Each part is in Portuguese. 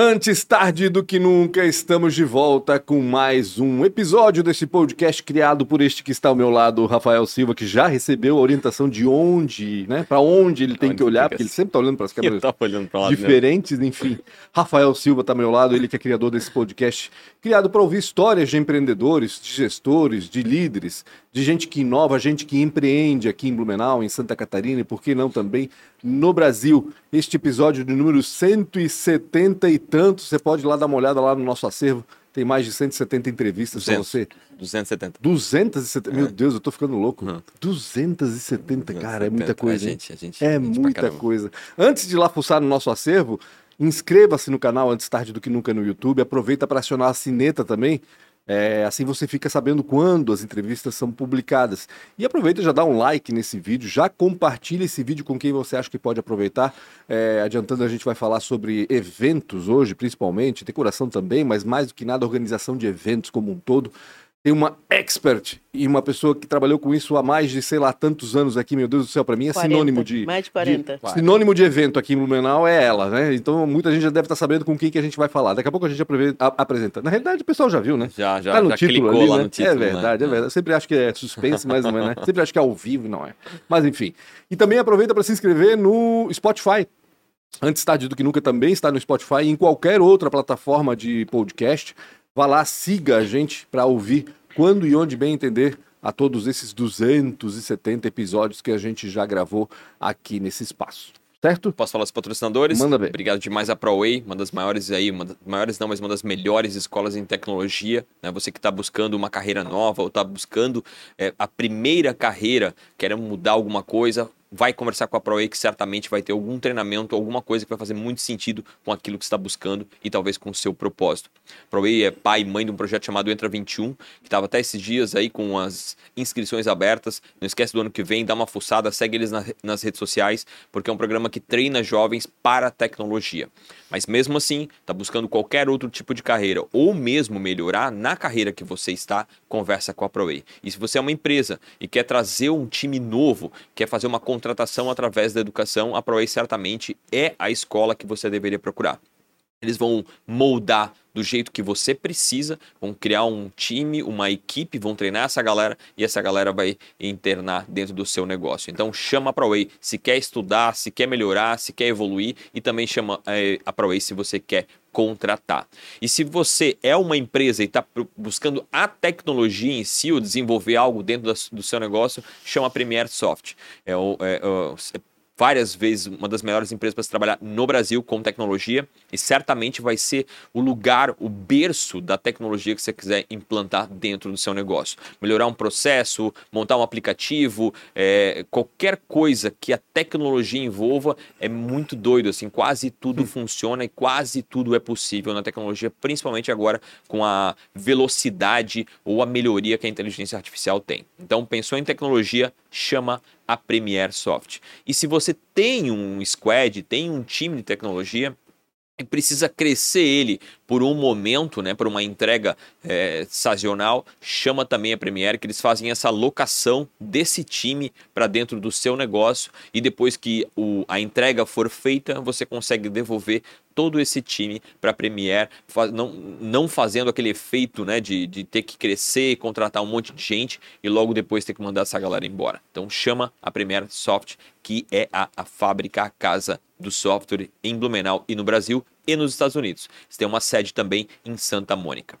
Antes tarde do que nunca, estamos de volta com mais um episódio desse podcast criado por este que está ao meu lado, o Rafael Silva, que já recebeu a orientação de onde, né? Para onde ele tem Onde que olhar, fica porque ele assim. sempre tá olhando para as câmeras pra né? diferentes, enfim. Rafael Silva está ao meu lado, ele que é criador desse podcast, criado para ouvir histórias de empreendedores, de gestores, de líderes, de gente que inova, gente que empreende aqui em Blumenau, em Santa Catarina e por que não também no Brasil. Este episódio de número 170 e tanto, você pode ir lá dar uma olhada lá no nosso acervo. Tem mais de 170 entrevistas para 200. você. 270. 270. Meu Deus, eu tô ficando louco. Uhum. 270, cara, é muita 270. coisa. A gente, a gente, É gente pra muita coisa. Antes de ir lá fuçar no nosso acervo, inscreva-se no canal Antes Tarde do Que Nunca no YouTube. Aproveita para acionar a sineta também. É, assim você fica sabendo quando as entrevistas são publicadas. E aproveita já dá um like nesse vídeo, já compartilha esse vídeo com quem você acha que pode aproveitar. É, adiantando, a gente vai falar sobre eventos hoje, principalmente, decoração também, mas mais do que nada, organização de eventos como um todo. Tem uma expert e uma pessoa que trabalhou com isso há mais de, sei lá, tantos anos aqui, meu Deus do céu, para mim é 40, sinônimo de, Mais de 40. de- sinônimo de evento aqui em Blumenau é ela, né? Então muita gente já deve estar sabendo com quem que a gente vai falar. Daqui a pouco a gente apresenta. Na realidade, o pessoal já viu, né? Já, já, tá no já título ali, lá né? no título. É verdade, né? é verdade. Eu sempre acho que é suspense, mas não é, né? Sempre acho que é ao vivo não é. Mas enfim. E também aproveita para se inscrever no Spotify. Antes tarde do que nunca também está no Spotify e em qualquer outra plataforma de podcast. Vá lá, siga a gente para ouvir quando e onde bem entender a todos esses 270 episódios que a gente já gravou aqui nesse espaço. Certo? Posso falar dos patrocinadores? Manda ver. Obrigado demais a ProWay, uma das maiores aí, uma das maiores não, mas uma das melhores escolas em tecnologia. Né? Você que está buscando uma carreira nova ou está buscando é, a primeira carreira, querendo mudar alguma coisa, vai conversar com a ProWay que certamente vai ter algum treinamento, alguma coisa que vai fazer muito sentido com aquilo que está buscando e talvez com o seu propósito. ProWay é pai e mãe de um projeto chamado Entra 21, que estava até esses dias aí com as inscrições abertas. Não esquece do ano que vem, dá uma fuçada, segue eles na- nas redes sociais, porque é um programa que treina jovens para a tecnologia. Mas mesmo assim, está buscando qualquer outro tipo de carreira ou mesmo melhorar na carreira que você está, conversa com a ProWay. E se você é uma empresa e quer trazer um time novo, quer fazer uma contratação através da educação, a ProWay certamente é a escola que você deveria procurar. Eles vão moldar do jeito que você precisa, vão criar um time, uma equipe, vão treinar essa galera e essa galera vai internar dentro do seu negócio. Então chama a ProWay se quer estudar, se quer melhorar, se quer evoluir e também chama eh, a ProWay se você quer contratar. E se você é uma empresa e está buscando a tecnologia em si, ou desenvolver algo dentro do seu negócio, chama a Premier Soft. É, o- é, o- é várias vezes uma das melhores empresas para se trabalhar no Brasil com tecnologia e certamente vai ser o lugar, o berço da tecnologia que você quiser implantar dentro do seu negócio. Melhorar um processo, montar um aplicativo, é, qualquer coisa que a tecnologia envolva é muito doido, assim, quase tudo funciona e quase tudo é possível na tecnologia, principalmente agora com a velocidade ou a melhoria que a inteligência artificial tem. Então, pensou em tecnologia, chama a Premiere Soft. E se você tem um squad, tem um time de tecnologia, e precisa crescer ele por um momento, né, por uma entrega é, sazonal, chama também a Premiere, que eles fazem essa locação desse time para dentro do seu negócio e depois que o, a entrega for feita, você consegue devolver todo esse time para a Premiere, fa- não, não fazendo aquele efeito né, de, de ter que crescer, contratar um monte de gente e logo depois ter que mandar essa galera embora. Então chama a Premiere Soft, que é a, a fábrica, a casa do software em Blumenau e no Brasil e nos Estados Unidos. Têm uma sede também em Santa Mônica.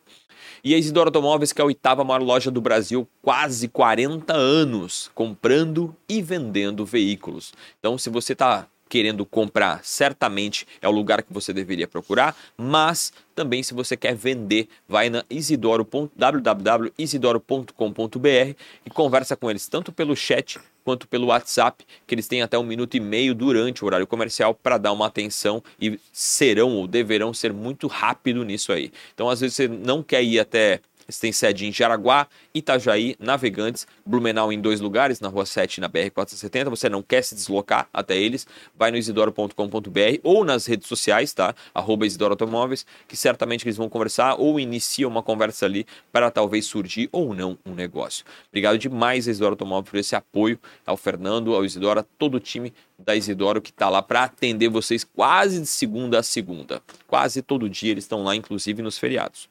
E a Isidoro Automóveis, que é a oitava maior loja do Brasil, quase 40 anos comprando e vendendo veículos. Então, se você está querendo comprar, certamente é o lugar que você deveria procurar, mas também se você quer vender, vai na isidoro. www.isidoro.com.br e conversa com eles tanto pelo chat quanto pelo WhatsApp, que eles têm até um minuto e meio durante o horário comercial para dar uma atenção e serão ou deverão ser muito rápido nisso aí. Então, às vezes, você não quer ir até Eles têm sede em Jaraguá, Itajaí, Navegantes, Blumenau em dois lugares, na Rua 7 e na BR-470. Você não quer se deslocar até eles, vai no isidoro.com.br ou nas redes sociais, tá? Arroba Isidoro Automóveis, que certamente eles vão conversar ou iniciam uma conversa ali para talvez surgir ou não um negócio. Obrigado demais, Isidoro Automóveis, por esse apoio ao Fernando, ao Isidoro, a todo o time da Isidoro que está lá para atender vocês quase de segunda a segunda. Quase todo dia eles estão lá, inclusive nos feriados.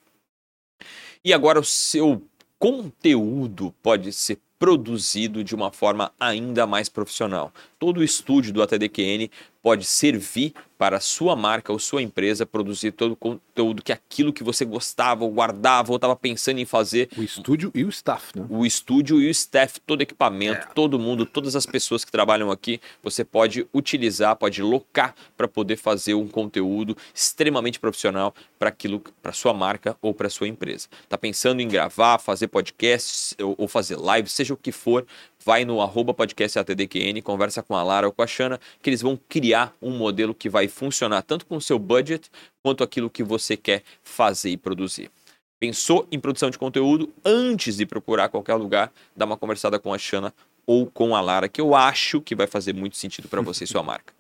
E agora o seu conteúdo pode ser produzido de uma forma ainda mais profissional. Todo o estúdio do ATDQN pode servir para a sua marca ou sua empresa produzir todo o conteúdo que aquilo que você gostava ou guardava ou estava pensando em fazer. O estúdio e o staff, né? O estúdio e o staff, todo equipamento, É. todo mundo, todas as pessoas que trabalham aqui, você pode utilizar, pode locar para poder fazer um conteúdo extremamente profissional para aquilo, para sua marca ou para sua empresa. Tá pensando em gravar, fazer podcasts ou, ou fazer live, seja o que for, vai no arroba podcast ATDQN, conversa com a Lara ou com a Xana, que eles vão criar um modelo que vai funcionar tanto com o seu budget quanto aquilo que você quer fazer e produzir. Pensou em produção de conteúdo antes de procurar qualquer lugar, dá uma conversada com a Xana ou com a Lara, que eu acho que vai fazer muito sentido para você e sua marca.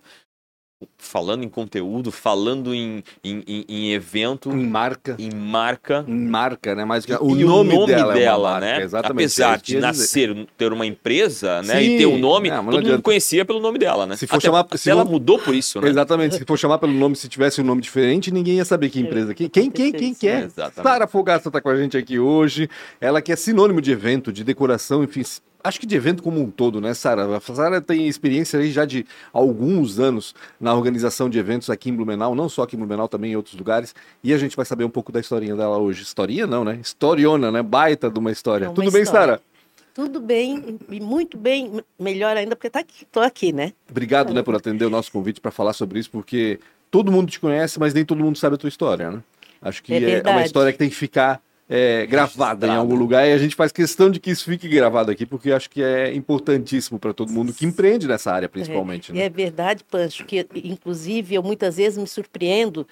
Falando em conteúdo, falando em, em, em- em evento, Em marca. em marca, Em marca, né? Mas e o nome, dela, é uma marca, né? Exatamente. Apesar é de dizer. nascer, ter uma empresa, né? Sim, e ter um nome, não, não todo mundo conhecia pelo nome dela, né? Se for até, chamar- até se ela for- mudou por isso, né? Exatamente. Se for chamar pelo nome, se tivesse um nome diferente, ninguém ia saber que empresa. Quem, quem, quem, quem que é? Exatamente. Sara Fogaça está com a gente aqui hoje. Ela que é sinônimo de evento, de decoração, enfim. Acho que de evento como um todo, né, Sara? A Sara tem experiência aí já de alguns anos na organização de eventos aqui em Blumenau, não só aqui em Blumenau, também em outros lugares. E a gente vai saber um pouco da historinha dela hoje. Historinha não, né? Historiona, né? Baita de uma história. É uma Tudo bem, história. Sara? Tudo bem, e muito bem, melhor ainda, porque tá aqui, tô aqui, né? Obrigado, né, por atender o nosso convite para falar sobre isso, porque todo mundo te conhece, mas nem todo mundo sabe a tua história, né? Acho que É é, uma história que tem que ficar é, gravada em Registrada. algum lugar e a gente faz questão de que isso fique gravado aqui, porque acho que é importantíssimo para todo mundo que empreende nessa área, principalmente. E né? é verdade, Pancho, que inclusive eu muitas vezes me surpreendo,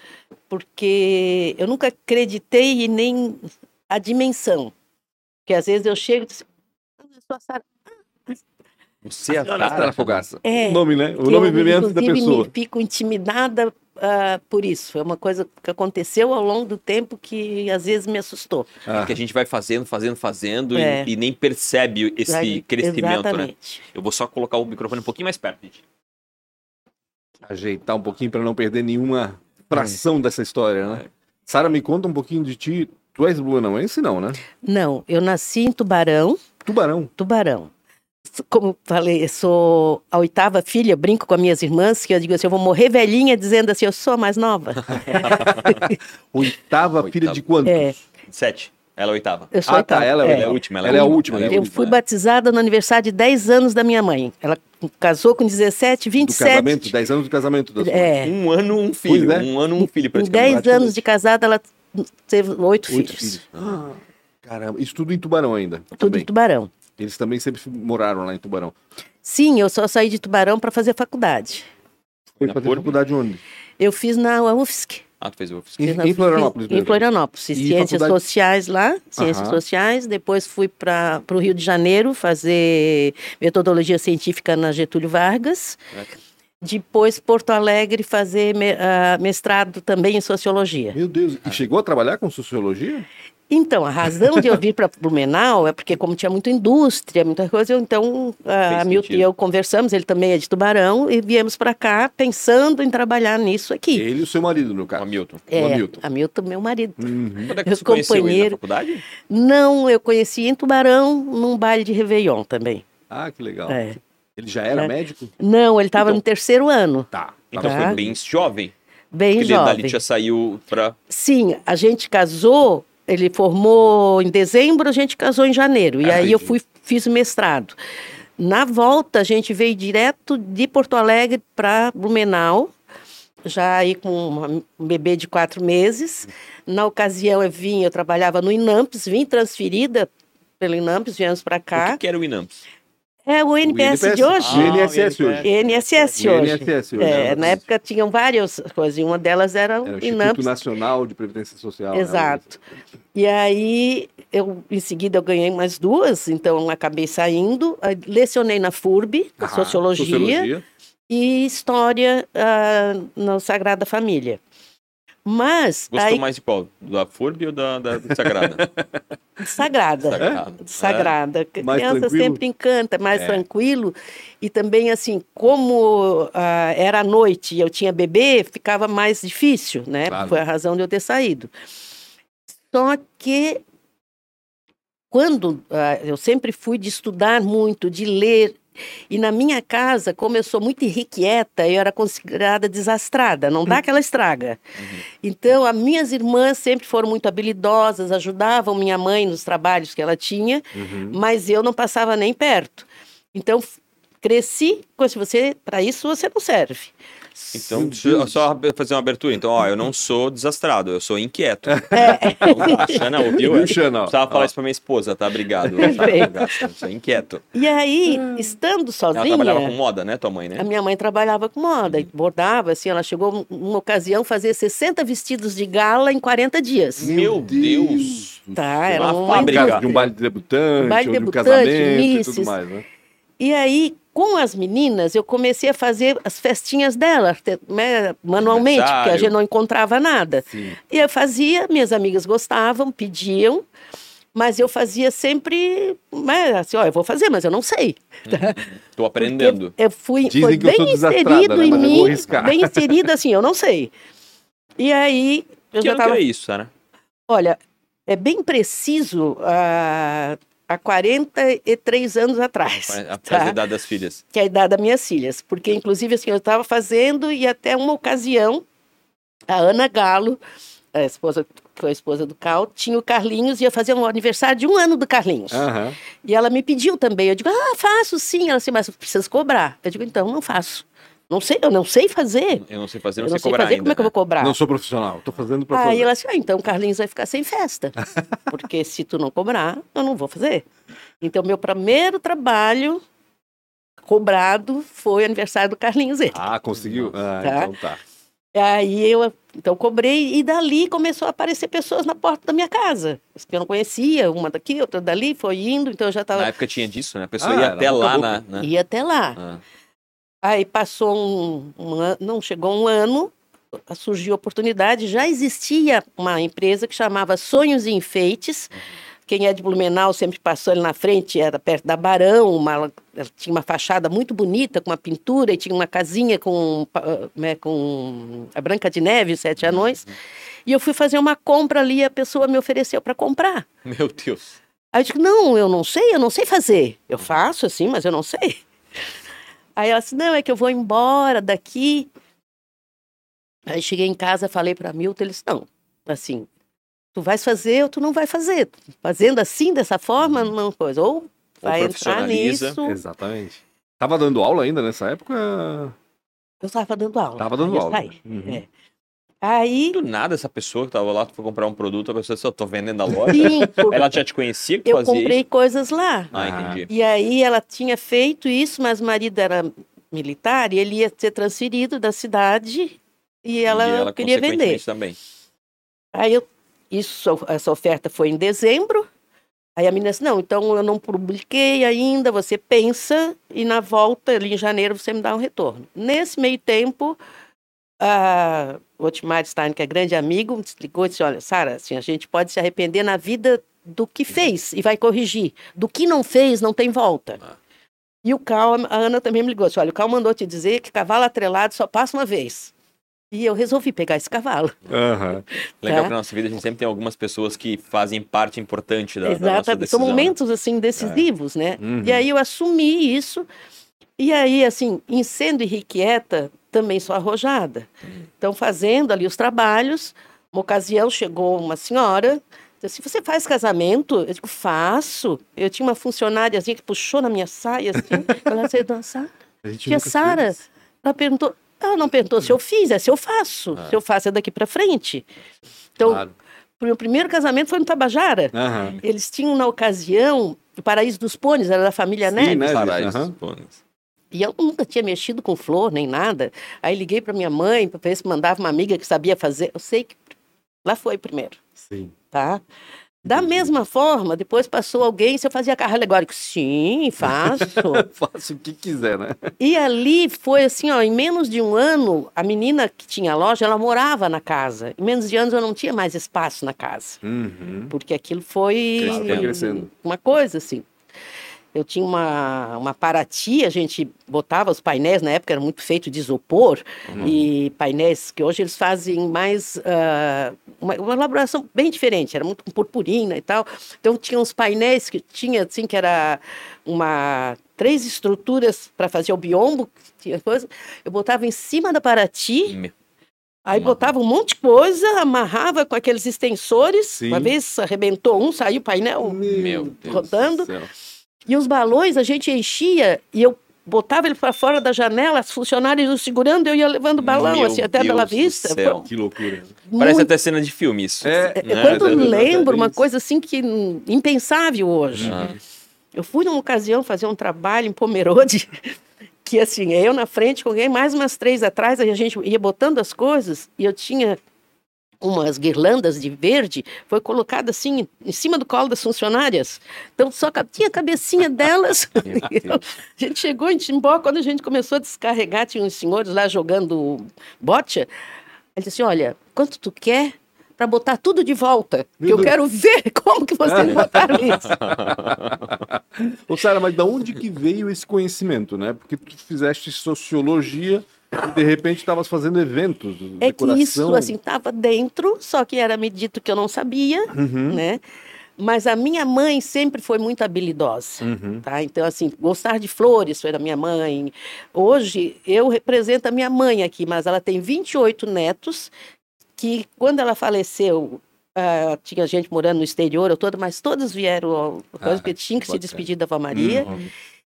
porque eu nunca acreditei e nem a dimensão. Porque às vezes eu chego e digo, "Ah, eu sou a Sara." Você é a Sara. Fogaça. É, o nome, né? O nome eu, vem antes da pessoa. me fico intimidada ah, por isso. É uma coisa que aconteceu ao longo do tempo que às vezes me assustou. Ah, Que a gente vai fazendo, fazendo, fazendo É. e, e nem percebe esse Aí, crescimento, né? Exatamente. Eu vou só colocar o microfone um pouquinho mais perto, gente. ajeitar um pouquinho para não perder nenhuma fração dessa história, né? É. Sara, me conta um pouquinho de ti. Tu és blumenauense, não, né? Não, eu nasci em Tubarão, Tubarão. Tubarão. Como falei, eu sou a oitava filha, eu brinco com as minhas irmãs, que eu digo assim, eu vou morrer velhinha dizendo assim, eu sou a mais nova. Oitava, filha de quantos? É, Sete. Ela é a oitava. eu sou Ah, a oitava. tá, ela é, é. Ela é a última. Ela, Ela é a última, Ela é a né? Eu fui batizada no aniversário de 10 anos da minha mãe. Ela casou com 17, Do 27. casamento, 10 anos do casamento da. É, Um ano, um filho. Pois é. Um ano, um filho, em praticamente. 10 anos de casada, ela teve oito, Oito filhos. filhos. Ah, caramba, isso tudo em Tubarão ainda. Tudo também. em Tubarão. Eles também sempre moraram lá em Tubarão. Sim, eu só saí de Tubarão para fazer faculdade. Foi fazer faculdade onde? Eu fiz na UFSC. Ah, tu fez UFSC. Em, em Florianópolis Em mesmo. Florianópolis. Fiz E ciências faculdade- sociais lá, ciências Aham. sociais. Depois fui para o Rio de Janeiro fazer metodologia científica na Getúlio Vargas. É. Depois Porto Alegre fazer me- ah, mestrado também em sociologia. Meu Deus, e chegou a trabalhar com sociologia? Então, a razão de eu vir para Blumenau é porque, como tinha muita indústria, muita coisa, eu, então a Fez Milton e eu conversamos, ele também é de Tubarão, e viemos para cá pensando em trabalhar nisso aqui. Ele e o seu marido, no O caso. Hamilton. o É, Hamilton. Hamilton, meu marido. Uhum. Quando é que Meus você conheceu ele na faculdade? Não, eu conheci em Tubarão, num baile de Réveillon também. Ah, que legal. É. Ele já era É. médico? Não, ele estava Então- no terceiro ano, Tá. Então Tá. foi bem jovem. bem Porque ele dali jovem. já saiu pra... Sim, a gente casou, ele formou em dezembro, a gente casou em janeiro. E Ah, aí eu fui, fiz o mestrado. Na volta, a gente veio direto de Porto Alegre para Blumenau, já aí com um bebê de quatro meses. Na ocasião, eu vim, eu trabalhava no Inamps, vim transferida pelo Inamps, viemos para O cá. que, que era o Inamps? É o NPS, de hoje. O INSS Ah, o hoje. INSS O hoje. INSS hoje. É, né? na época tinham várias coisas, e uma delas era Era o Instituto INAMPS. Nacional de Previdência Social. né? Exato. E aí, eu, em seguida, eu ganhei mais duas, então acabei saindo. Lecionei na FURB, Ah, Sociologia, e História ah, na Sagrada Família. Mas, Gostou aí, mais de qual? Da FURB ou da, da Sagrada? Sagrada. Sagrada. Sagrada. Mais Criança tranquilo? sempre encanta, mais É. tranquilo. E também, assim, como ah, era à noite e eu tinha bebê, ficava mais difícil, né? Claro. Foi a razão de eu ter saído. Só que, quando ah, eu sempre fui de estudar muito, de ler, e na minha casa, como eu sou muito irrequieta, eu era considerada desastrada, não dá aquela estraga. Então, as minhas irmãs sempre foram muito habilidosas, ajudavam minha mãe nos trabalhos que ela tinha, Uhum. mas eu não passava nem perto. Então, cresci com se você, para isso você não serve. Então, só fazer uma abertura. Então, ó, eu não sou desastrado, eu sou inquieto. É. Então, a Xana ouviu? Viu, Eu Xana? Precisava Ó. falar isso pra minha esposa, tá? Obrigado. Perfeito. Eu sou inquieto. E aí, estando Ela sozinha, trabalhava com moda, né, tua mãe, né? a minha mãe trabalhava com moda, e bordava, assim, ela chegou uma ocasião a fazer 60 vestidos de gala em 40 dias. Meu Deus! Tá, era Uma uma fábrica. De um baile de debutante, Um baile ou de um casamento e misses. tudo mais, né? E aí, com as meninas, eu comecei a fazer as festinhas delas, te- né, manualmente, porque a gente não encontrava nada. Sim. E eu fazia, minhas amigas gostavam, pediam, mas eu fazia sempre, né, assim, ó, eu vou fazer, mas eu não sei. Tô aprendendo. Eu fui, Dizem foi que eu sou bem desastrada, inserido né, em mas eu vou mim, arriscar. bem inserido assim, eu não sei. E aí, eu Que já ano que tava, era isso, Sara? olha, é bem preciso, ah, há 43 anos atrás. A tá? a idade das filhas. que é a idade das minhas filhas. Porque, inclusive, assim, eu estava fazendo e até uma ocasião, a Ana Galo, a esposa, foi a esposa do Cal, tinha o Carlinhos, ia fazer um aniversário de um ano do Carlinhos. Aham. E ela me pediu também. Eu digo, ah, faço sim. Ela assim, mas precisa cobrar. Eu digo, então, não faço. Não sei, eu não sei fazer. Eu não sei fazer, Eu não, não sei sei cobrar fazer, ainda. como é que eu vou cobrar? Não sou profissional, tô fazendo pra Aí ela assim, ah, então o Carlinhos vai ficar sem festa. Porque se tu não cobrar, eu não vou fazer. Então, meu primeiro trabalho cobrado foi o aniversário do Carlinhos. Ele. Ah, conseguiu? Ah, Tá. então tá. Aí eu então cobrei e dali começou a aparecer pessoas na porta da minha casa. As Que eu não conhecia, uma daqui, outra dali, foi indo, então eu já Na estava. época tinha disso, né? A pessoa Ah, ia até boca a lá boca. na... na- Ia até lá. Aí passou um, um ano, não chegou um ano, surgiu a oportunidade. Já existia uma empresa que chamava Sonhos e Enfeites. Quem é de Blumenau sempre passou ali na frente, era perto da Barão, uma, tinha uma fachada muito bonita, com uma pintura, e tinha uma casinha com, né, com a Branca de Neve, os Sete Anões. E eu fui fazer uma compra ali, a pessoa me ofereceu para comprar. Meu Deus. Aí eu digo, não, eu não sei, eu não sei fazer. Eu faço assim, mas eu não sei. Aí ela disse, não, é que eu vou embora daqui. Aí cheguei em casa, falei para Milton, ele disse, não, assim, tu vais fazer ou tu não vai fazer. Fazendo assim, dessa forma, não coisa. Ou vai entrar profissionaliza. nisso. Exatamente. Tava dando aula ainda nessa época? Eu estava dando aula. Tava dando aula. saí. Uhum. É. Aí, Do nada, essa pessoa que tava lá, tu foi comprar um produto, a pessoa disse, eu tô vendendo a loja. sim, Ela já te conhecia que eu fazia comprei isso? coisas lá. Ah, entendi. E aí ela tinha feito isso, mas o marido era militar e ele ia ser transferido da cidade e ela, e ela queria vender. também. Aí eu, isso, essa oferta foi em dezembro. Aí a menina disse, não, então eu não publiquei ainda, você pensa e na volta, ali em janeiro, você me dá um retorno. Nesse meio tempo, a o Otmar Stein, que é grande amigo, me ligou e disse, olha, Sara, assim, a gente pode se arrepender na vida do que fez e vai corrigir. Do que não fez, não tem volta. Ah. E o Cal, a Ana também me ligou, disse, olha, o Cal mandou te dizer que cavalo atrelado só passa uma vez. E eu resolvi pegar esse cavalo. Aham. Legal Tá. que na nossa vida a gente sempre tem algumas pessoas que fazem parte importante da, da nossa. São decisão. né? momentos assim decisivos, né? Uhum. E aí eu assumi isso. E aí, assim, em sendo irrequieta, também sou arrojada. Então, fazendo ali os trabalhos, uma ocasião chegou uma senhora, disse assim, você faz casamento? Eu digo, faço. Eu tinha uma funcionáriazinha que puxou na minha saia, assim, ela disse, dançar. A Tia Sara, fez. ela perguntou, ela não perguntou se eu fiz, é se eu faço. Se eu faço é daqui para frente. Então, Claro. o meu primeiro casamento foi no Tabajara. Aham. Eles tinham, na ocasião, o Paraíso dos Pôneis, era da família Sim, Neves. né? Paraíso dos Pôneis. E eu nunca tinha mexido com flor nem nada. Aí liguei para minha mãe para ver se mandava uma amiga que sabia fazer. Eu sei que lá foi primeiro, Sim. tá? Da mesma forma, depois passou alguém, se eu fazia carro alegórico. Sim, faço. Faça o que quiser, né? e ali foi assim, ó, em menos de um ano, a menina que tinha a loja, ela morava na casa. Em menos de anos eu não tinha mais espaço na casa. Uhum. Porque aquilo foi crescendo. uma coisa assim. Eu tinha uma, uma Paraty, a gente botava os painéis, na época era muito feito de isopor, Uhum. e painéis que hoje eles fazem mais. ah, uma, uma elaboração bem diferente, era muito com purpurina e tal. Então tinha uns painéis que tinha, assim, que era uma. Três estruturas para fazer o biombo, tinha coisa. Eu botava em cima da Paraty, Meu, Aí botava um monte de coisa, amarrava com aqueles extensores. Sim. Uma vez arrebentou um, saiu o painel Meu Deus rodando. do céu. E os balões a gente enchia e eu botava ele para fora da janela, os funcionários iam segurando, eu ia levando o balão, Meu assim, até Deus Bela do Vista. céu. Que loucura. Foi Parece muito- até cena de filme isso. É, é, né? Quando eu Exatamente lembro, uma coisa assim que impensável hoje. Ah. Eu fui numa ocasião fazer um trabalho em Pomerode, que assim, eu na frente, com alguém, mais umas três atrás, aí a gente ia botando as coisas, e eu tinha umas guirlandas de verde, foi colocada assim, em cima do colo das funcionárias. Então, só tinha a cabecinha delas. A gente chegou em Timbó, quando a gente começou a descarregar, tinha uns senhores lá jogando bote. Ele disse assim, olha, quanto tu quer para botar tudo de volta? Que eu quero ver como que vocês botaram isso. Ô, Sara, mas da onde que veio esse conhecimento, né? Porque tu fizeste sociologia e de repente estavas fazendo eventos, É que decoração. isso, assim, estava dentro, só que era me dito que eu não sabia, Uhum. né? Mas a minha mãe sempre foi muito habilidosa, Uhum. tá? Então, assim, gostar de flores foi da minha mãe. Hoje, eu represento a minha mãe aqui, mas ela tem 28 netos, que quando ela faleceu, ah, tinha gente morando no exterior, eu toda, mas todos vieram, ao- Ah, porque tinha que se despedir da Avó Maria. Uhum.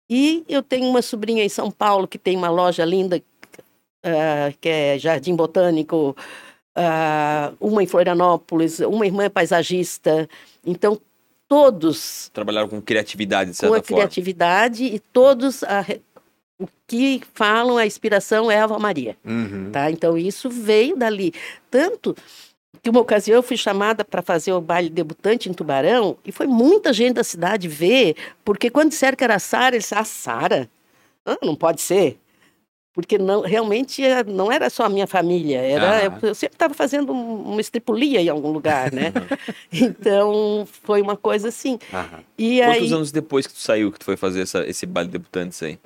E eu tenho uma sobrinha em São Paulo que tem uma loja linda, ah, que é Jardim Botânico, ah, uma em Florianópolis, uma irmã é paisagista. Então, todos Trabalharam com criatividade, de com a certa forma. criatividade e todos a o que falam, a inspiração é a Ava Maria. Uhum. Tá? Então, isso veio dali. Tanto que uma ocasião eu fui chamada para fazer o baile debutante em Tubarão e foi muita gente da cidade ver, porque quando disseram que era a Sara, eles disseram, ah, Sara? Ah, não pode ser. Porque não, realmente eh, não era só a minha família, era, Ah. eu, eu sempre estava fazendo um- uma estripulia em algum lugar, né? então, foi uma coisa assim. Aham. E Quantos aí, anos depois que tu saiu, que tu foi fazer essa- esse baile debutantes aí?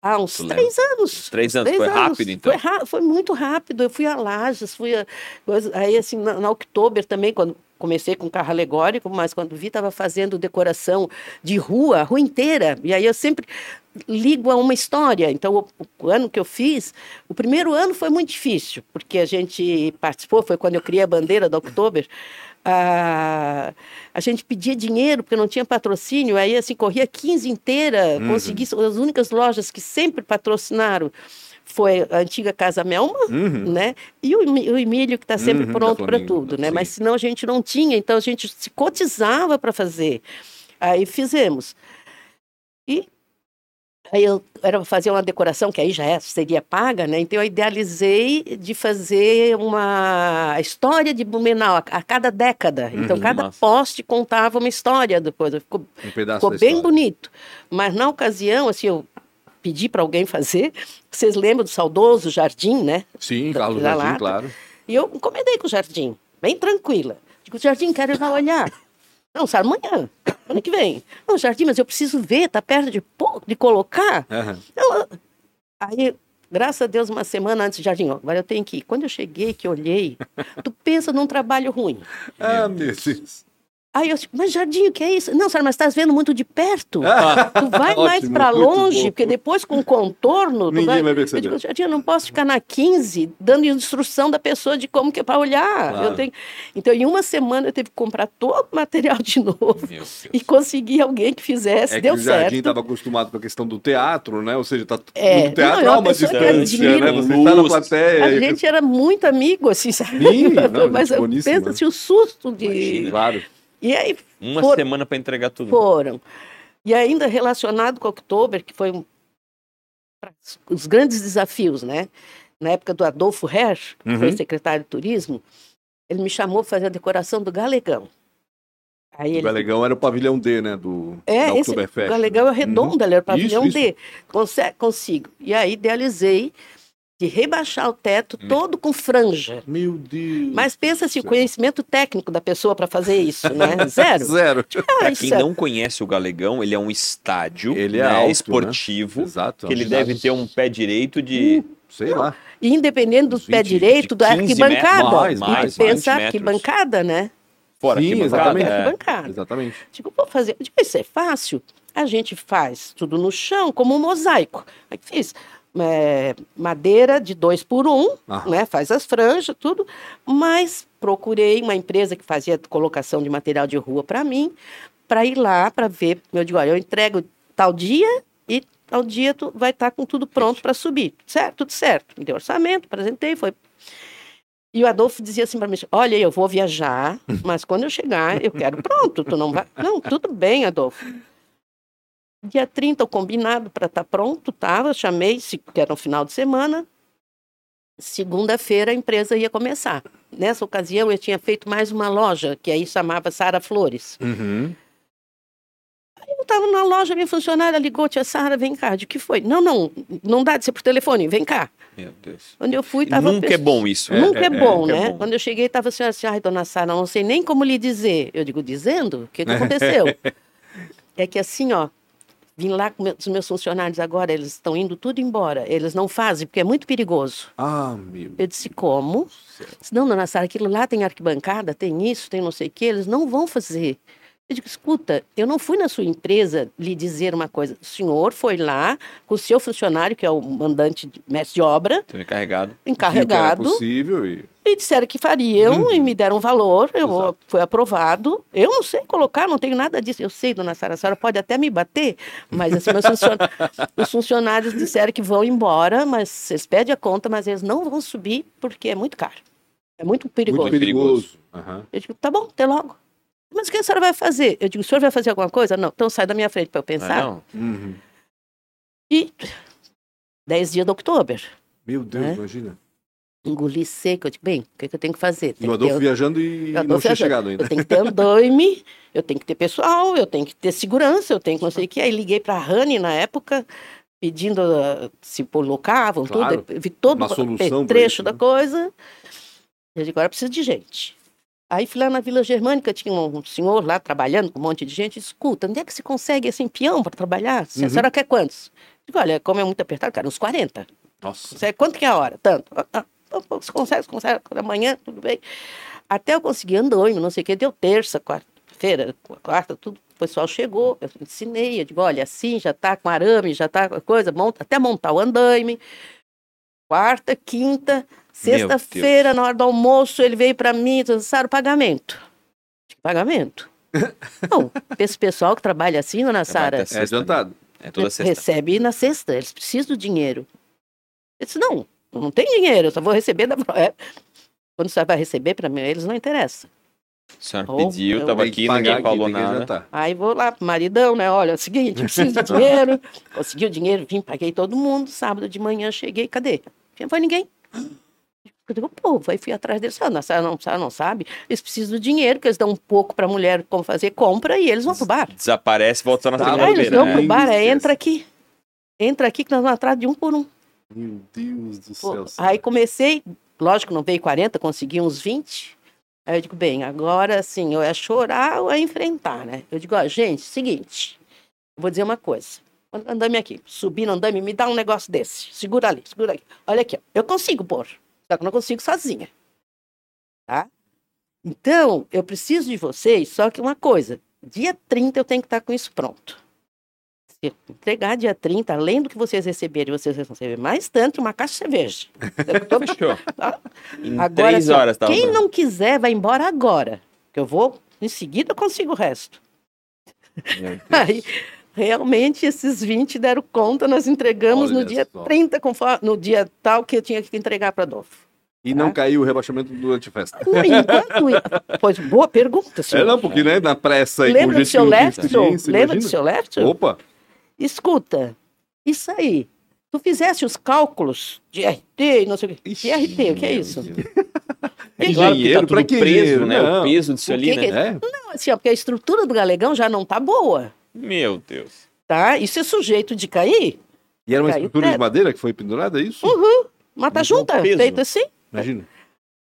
há uns Tu lembra? três anos. Três anos, foi rápido, então? Foi, foi muito rápido. Eu fui a Lages, fui a. Aí, assim, na, na Oktober também, quando comecei com carro alegórico, mas quando vi, estava fazendo decoração de rua, a rua inteira. E aí eu sempre ligo a uma história. Então, o, o ano que eu fiz, o primeiro ano foi muito difícil, porque a gente participou, foi quando eu criei a bandeira da Oktober. a, a gente pedia dinheiro porque não tinha patrocínio, aí assim, corria 15 inteira, consegui, as únicas lojas que sempre patrocinaram foi a antiga Casa Melma, Uhum. né? E o, o Emílio, que está sempre Uhum, pronto para tudo, né? sim. Mas senão a gente não tinha, então a gente se cotizava para fazer. Aí fizemos. E aí eu era fazer uma decoração que aí já é- seria paga, né? Então eu idealizei de fazer uma história de Blumenau a, a cada década. Então Uhum, cada massa. poste contava uma história da coisa. Ficou Um pedaço Ficou bem história. bonito. Mas na ocasião, assim, eu pedi para alguém fazer. Vocês lembram do saudoso Jardim, né? Sim, Carlos Jardim, lata. claro. E eu encomendei com o Jardim, bem tranquila. Digo, Jardim, quero ir lá olhar. Não, Sara, amanhã, ano que vem. Não, Jardim, mas eu preciso ver, tá perto de, de colocar. Eu- aí, graças a Deus, uma semana antes, Jardim, ó, agora eu tenho que ir. Quando eu cheguei, que olhei, tu pensa num trabalho ruim. Ah, meu Deus. Aí eu disse, mas Jardim, o que é isso? Não, Sara, mas estás vendo muito de perto. Ah, Tu vai mais ótimo, para muito longe, bom. porque depois com o contorno. Ninguém vai Eu perceber. digo, Jardim, eu não posso ficar na 15 dando instrução da pessoa de como que é para olhar. Claro. Eu tenho... Então, em uma semana, eu tive que comprar todo o material de novo e conseguir alguém que fizesse. É que Deu o Jardim certo. estava acostumado com a questão do teatro, né? Ou seja, tá É, no teatro não, é uma distância, né? Você está na plateia. A e- gente era muito amigo, assim, sabe? Sim, não, Mas eu penso assim, o susto de. Imagina. Claro. E aí Uma For- semana pra entregar tudo. foram. E ainda relacionado com o Oktober, que foi um, os grandes desafios, né? Na época do Adolfo Herr, que uhum. foi secretário de turismo, ele me chamou para fazer a decoração do Galegão. Aí o ele... Galegão era o pavilhão D, né? Do é, esse, o Galegão é redondo, uhum. ele era o pavilhão isso, D. Conse consigo. E aí idealizei de rebaixar o teto todo com franja. Meu Deus. Mas pensa se assim, o conhecimento técnico da pessoa para fazer isso, né? Zero. Zero. Ah, quem é... não conhece o Galegão, ele é um estádio ele é né, alto, esportivo. Né? Exato. Que ele deve ter um pé direito de. Hum, sei lá. Independente do 20, pé direito da arquibancada. Mais, mais, pensa arquibancada, né? Fora Sim, exatamente. É. Arquibancada. Exatamente. Digo, vou fazer. Digo, isso é fácil. A gente faz tudo no chão, como um mosaico. Aí fiz é, madeira de dois por um, ah. né? Faz as franjas, tudo. Mas procurei uma empresa que fazia colocação de material de rua para mim, para ir lá para ver. Eu digo, olha, eu entrego tal dia e tal dia tu vai estar tá com tudo pronto para subir. Certo? Tudo certo. Me deu orçamento, apresentei, foi. E o Adolfo dizia assim para mim: Olha, eu vou viajar, mas quando eu chegar, eu quero pronto. Tu não vai. Não, tudo bem, Adolfo. Dia 30, o combinado para estar tá pronto, estava, chamei, que era no final de semana. Segunda-feira a empresa ia começar. Nessa ocasião eu tinha feito mais uma loja, que aí chamava Sara Flores. Uhum. Aí eu estava na loja, minha funcionária ligou, tia Sara, vem cá. De que foi? Não, não, não dá de ser por telefone, vem cá. Meu Deus. Quando eu fui, tava. Nunca é bom isso. Nunca é, é, é bom, é, né? É bom. Quando eu cheguei, estava assim, assim, ai, dona Sara, não sei nem como lhe dizer. Eu digo, dizendo? O que, que aconteceu? é que assim, ó, Vim lá com os meus funcionários agora, eles estão indo tudo embora. Eles não fazem, porque é muito perigoso. Ah, meu. Eu disse, como? Disse, não, dona Sara, aquilo lá tem arquibancada, tem isso, tem não sei o quê, eles não vão fazer. Eu digo, escuta, eu não fui na sua empresa lhe dizer uma coisa. O senhor foi lá com o seu funcionário, que é o mandante, mestre de obra. encarregado. Encarregado. Viu que possível e... e disseram que fariam hum. e me deram valor. Eu, foi aprovado. Eu não sei colocar, não tenho nada disso. Eu sei, dona Sara, a senhora pode até me bater, mas assim, funcionários, os funcionários disseram que vão embora, mas eles pedem a conta, mas eles não vão subir porque é muito caro. É muito perigoso. Muito perigoso. Uhum. Eu digo, tá bom, até logo. Mas o que a senhora vai fazer? Eu digo, o senhor vai fazer alguma coisa? Não, então sai da minha frente para eu pensar. Não. Uhum. E 10 dias de outubro. Meu Deus, né? imagina. Engoli seco, eu digo, bem, o que, que eu tenho que fazer? Tem e o Adolfo viajando e não tinha chegado ainda. Eu tenho que ter andaime, eu tenho que ter pessoal, eu tenho que ter segurança, eu tenho que não sei o que. Aí liguei para a Rani na época, pedindo uh, se colocavam, claro, tudo, vi todo o trecho da né? coisa. Eu digo, agora preciso de gente. Aí fui lá na Vila Germânica, tinha um senhor lá trabalhando com um monte de gente. Escuta, onde é que se consegue assim, peão para trabalhar? Uhum. A senhora quer quantos? Digo, olha, como é muito apertado, cara, uns 40. Nossa. Você, quanto que é a hora? Tanto. Ah, ah, você consegue, você consegue, amanhã, tudo bem. Até eu consegui andando, não sei o que, deu terça, quarta-feira, quarta, tudo. O pessoal chegou, eu ensinei, eu digo, olha, assim, já tá com arame, já tá com coisa, monta, até montar o andaime. Quarta, quinta, Sexta-feira, na hora do almoço, ele veio para mim e disse, o pagamento. Pagamento. Não, esse pessoal que trabalha assim, dona Sara... É adiantado. É toda sexta. Recebe na sexta, eles precisam do dinheiro. Eu disse, não, não tem dinheiro, eu só vou receber da... É. Quando você vai receber para mim, eles não interessa. A senhora oh, pediu, estava aqui, ninguém falou nada. Aí vou lá pro maridão, né? Olha, é o seguinte, preciso de dinheiro. Consegui o dinheiro, vim, paguei todo mundo. Sábado de manhã cheguei, cadê? Não foi ninguém. Eu digo, pô, aí fui atrás deles, ah, não, não, não, sabe, eles precisam do dinheiro, que eles dão um pouco para a mulher como fazer compra e eles vão pro bar. Desaparece, volta na tá, segunda Eles vão pro bar, é, entra aqui, entra aqui que nós vamos atrás de um por um. Meu Deus do céu. Pô, aí comecei, lógico, não veio 40, consegui uns 20. Aí eu digo, bem, agora assim, ou é chorar ou é enfrentar, né? Eu digo, ó, gente, seguinte, vou dizer uma coisa. Andame aqui, subindo andame, me dá um negócio desse. Segura ali, segura aqui. Olha aqui, ó, eu consigo pôr. Só que eu não consigo sozinha. Tá? Então, eu preciso de vocês, só que uma coisa, dia 30 eu tenho que estar com isso pronto. Se entregar dia 30, além do que vocês receberem, vocês vão receber mais tanto uma caixa de cerveja. Fechou. Tá? Em agora, três assim, horas, tá Quem não quiser, vai embora agora. Que eu vou, em seguida, eu consigo o resto. Aí, realmente esses 20 deram conta, nós entregamos Olha no dia só. 30, conforme, no dia tal que eu tinha que entregar para Adolfo. E não Tá. caiu o rebaixamento durante a festa. Não, enquanto... Pois, boa pergunta, senhor. É, não, porque, né, na pressa aí com Lembra do seu não experiência, Lembra do seu Lefton? Opa, Escuta, isso aí. Tu fizesse os cálculos de RT e não sei o quê. Ixi, De RT, o que é isso? É Engenheiro, claro que tá pra tudo que preso, né? Não. O peso disso O ali, que né? que É? Não, assim, ó, porque a estrutura do galegão já não tá boa, Meu Deus. tá? Isso é sujeito de cair. E era uma Caiu estrutura de madeira que foi pendurada, é isso? Mata Mas junta, o peso. feito assim. Imagina.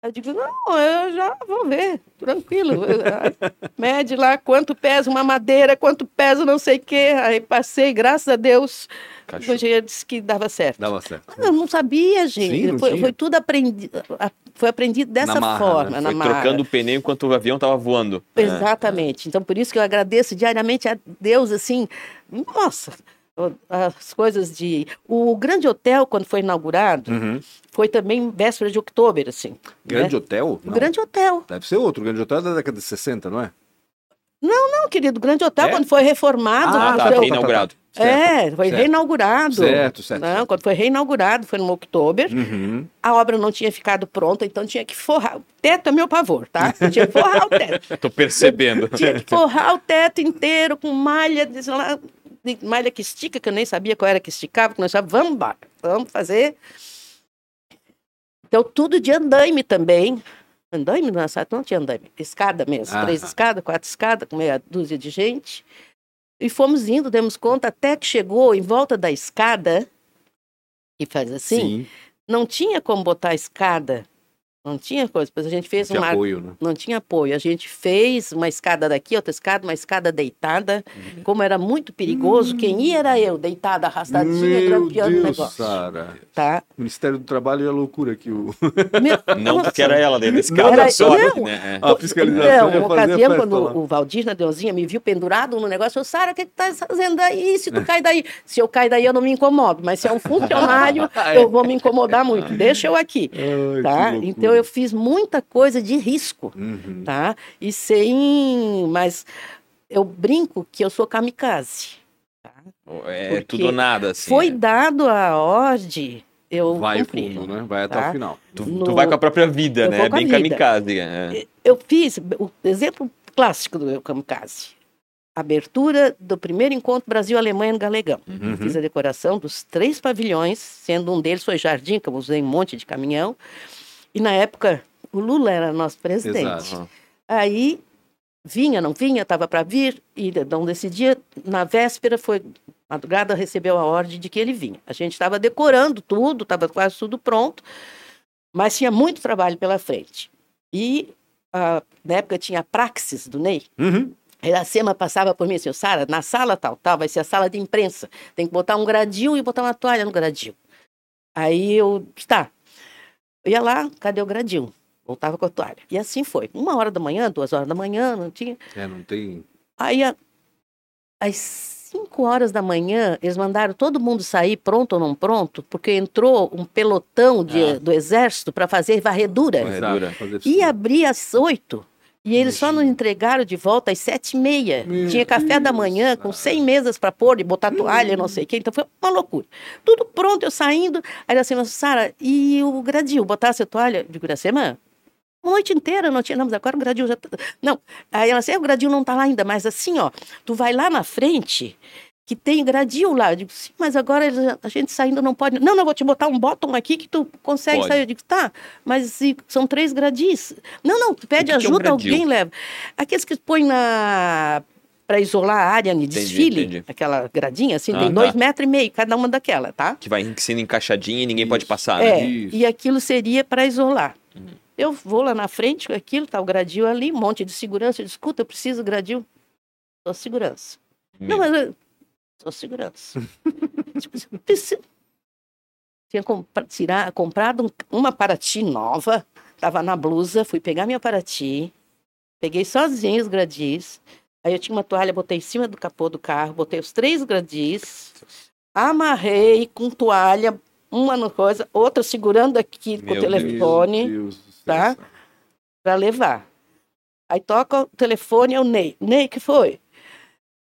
Eu digo, não, eu já vou ver, tranquilo. Mede lá quanto pesa uma madeira, quanto pesa não sei o quê. Aí passei, graças a Deus, o Cachorro. engenheiro disse que dava certo. Dava certo. Eu não sabia, gente. Sim, foi, foi tudo aprendido, foi aprendido dessa Na marra, forma, né? na Foi marra. trocando o pneu enquanto o avião tava voando. É. Exatamente. Então, por isso que eu agradeço diariamente a Deus, assim, nossa, o- as coisas de... O Grande Hotel, quando foi inaugurado, Uhum. foi também véspera de outubro, assim. Grande né? hotel? O Não. Grande Hotel. Deve ser outro. O Grande hotel é da década de 60, não é? Não, querido, o Grande Hotel, É? quando foi reformado... Ah, no tá, seu- tá, reinaugurado. É, foi certo. reinaugurado. Certo, certo, Não, certo. quando foi reinaugurado, foi no outubro. Uhum. A obra não tinha ficado pronta, então tinha que forrar. O teto é meu pavor, tá? Eu tinha que forrar o teto. Tô percebendo. Tinha que forrar o teto inteiro com malha, malha que estica, que eu nem sabia qual era que esticava, que nós sabíamos, vamos embora, vamos fazer. Então, tudo de andaime também. Andaime não, sabe? não tinha andaime, escada mesmo. Ah. Três escadas, quatro escadas, com meia dúzia de gente. E fomos indo, demos conta, até que chegou em volta da escada, e faz assim, Sim. não tinha como botar a escada, não tinha coisa, depois a gente fez Tinha uma apoio, né? não tinha apoio. A gente fez uma escada daqui, outra escada, uma escada deitada. Uhum. Como era muito perigoso, quem ia era eu, deitada, arrastadinha, Meu grampeando o negócio. Sara. Tá? Ministério do Trabalho é loucura aqui. O... Meu- Não, Nossa. porque era ela dentro desse Não, carro. era- só, não. né? É. A fiscalização Não, uma a ocasião, quando lá. o Valdir na Deusinha me viu pendurado no negócio, eu, Sara, o que tu tá fazendo aí? Se tu cai daí. Se eu cair daí, eu não me incomodo, mas se é um funcionário, eu vou me incomodar muito. Deixa eu aqui. Ai, Tá? que loucura. Então eu fiz muita coisa de risco. Uhum. tá? E sem, mas eu brinco que eu sou kamikaze. É Porque tudo ou nada, assim. Foi é. dado a ordem, eu Vai cumpri. fundo, né? Vai até Tá? o final. Tu, No- tu vai com a própria vida, Eu né? a Bem vida. kamikaze. É. Eu fiz o exemplo clássico do meu kamikaze. Abertura do primeiro encontro Brasil-Alemanha no Galegão. Uhum. Fiz a decoração dos três pavilhões, sendo um deles foi Jardim, que eu usei um monte de caminhão. E na época, o Lula era nosso presidente. Exato. Aí vinha, não vinha, estava para vir, e não decidia. Na véspera foi, madrugada recebeu a ordem de que ele vinha. A gente estava decorando tudo, estava quase tudo pronto, mas tinha muito trabalho pela frente. E ah, na época tinha a praxis do Ney. Uhum. A Iracema passava por mim assim, Sara, na sala tal, tal, vai ser a sala de imprensa. Tem que botar um gradil e botar uma toalha no gradil. Aí eu, tá. Eu ia lá, cadê o gradil? Voltava com a toalha. E assim foi. Uma hora da manhã, duas horas da manhã, não tinha. É, não tem. Aí, às cinco horas da manhã, eles mandaram todo mundo sair, pronto ou não pronto, porque entrou um pelotão de- Ah. do exército para fazer varredura. Varredura. E abrir às oito. E eles só nos entregaram de volta às sete e meia. Tinha café da Deus, manhã com. 100 mesas para pôr e botar toalha, não sei o quê. Então foi uma loucura. Tudo pronto, eu saindo. Aí ela assim, mas Sara, e o gradil? Botasse a toalha? Eu digo, Iracema, a noite inteira não mas agora o gradil já tá... Não, aí ela assim, "É, o gradil não tá lá ainda, mas assim, ó, tu vai lá na frente que tem gradil lá. Eu digo, sim, mas agora a gente saindo não pode. Não, não, vou te botar um bottom aqui que tu consegue Pode. sair. Eu digo, tá, mas são três gradis. Não, não, tu pede que que é um ajuda, alguém leva. Aqueles que põem na. Para isolar a área de desfile, entendi. aquela gradinha, assim, Ah, tem tá. dois metros e meio, cada uma daquela, tá? Que vai sendo encaixadinha e ninguém Isso. pode passar, né? É, Isso. e aquilo seria para isolar. Uhum. Eu vou lá na frente com aquilo, tá o gradil ali, um monte de segurança. Eu digo, escuta, eu preciso gradil. Sou segurança. Não, Meu. mas eu sou segurança. Tipo, eu preciso- Tinha compra- tirar- comprado um- uma Paraty nova, estava na blusa, fui pegar minha Paraty, peguei sozinho os gradis, aí eu tinha uma toalha, botei em cima do capô do carro, botei os três gradis, amarrei com toalha, uma no coisa, outra segurando aqui com Meu o telefone Deus tá? Para levar. Aí toca o telefone, é o Ney. Ney, que foi?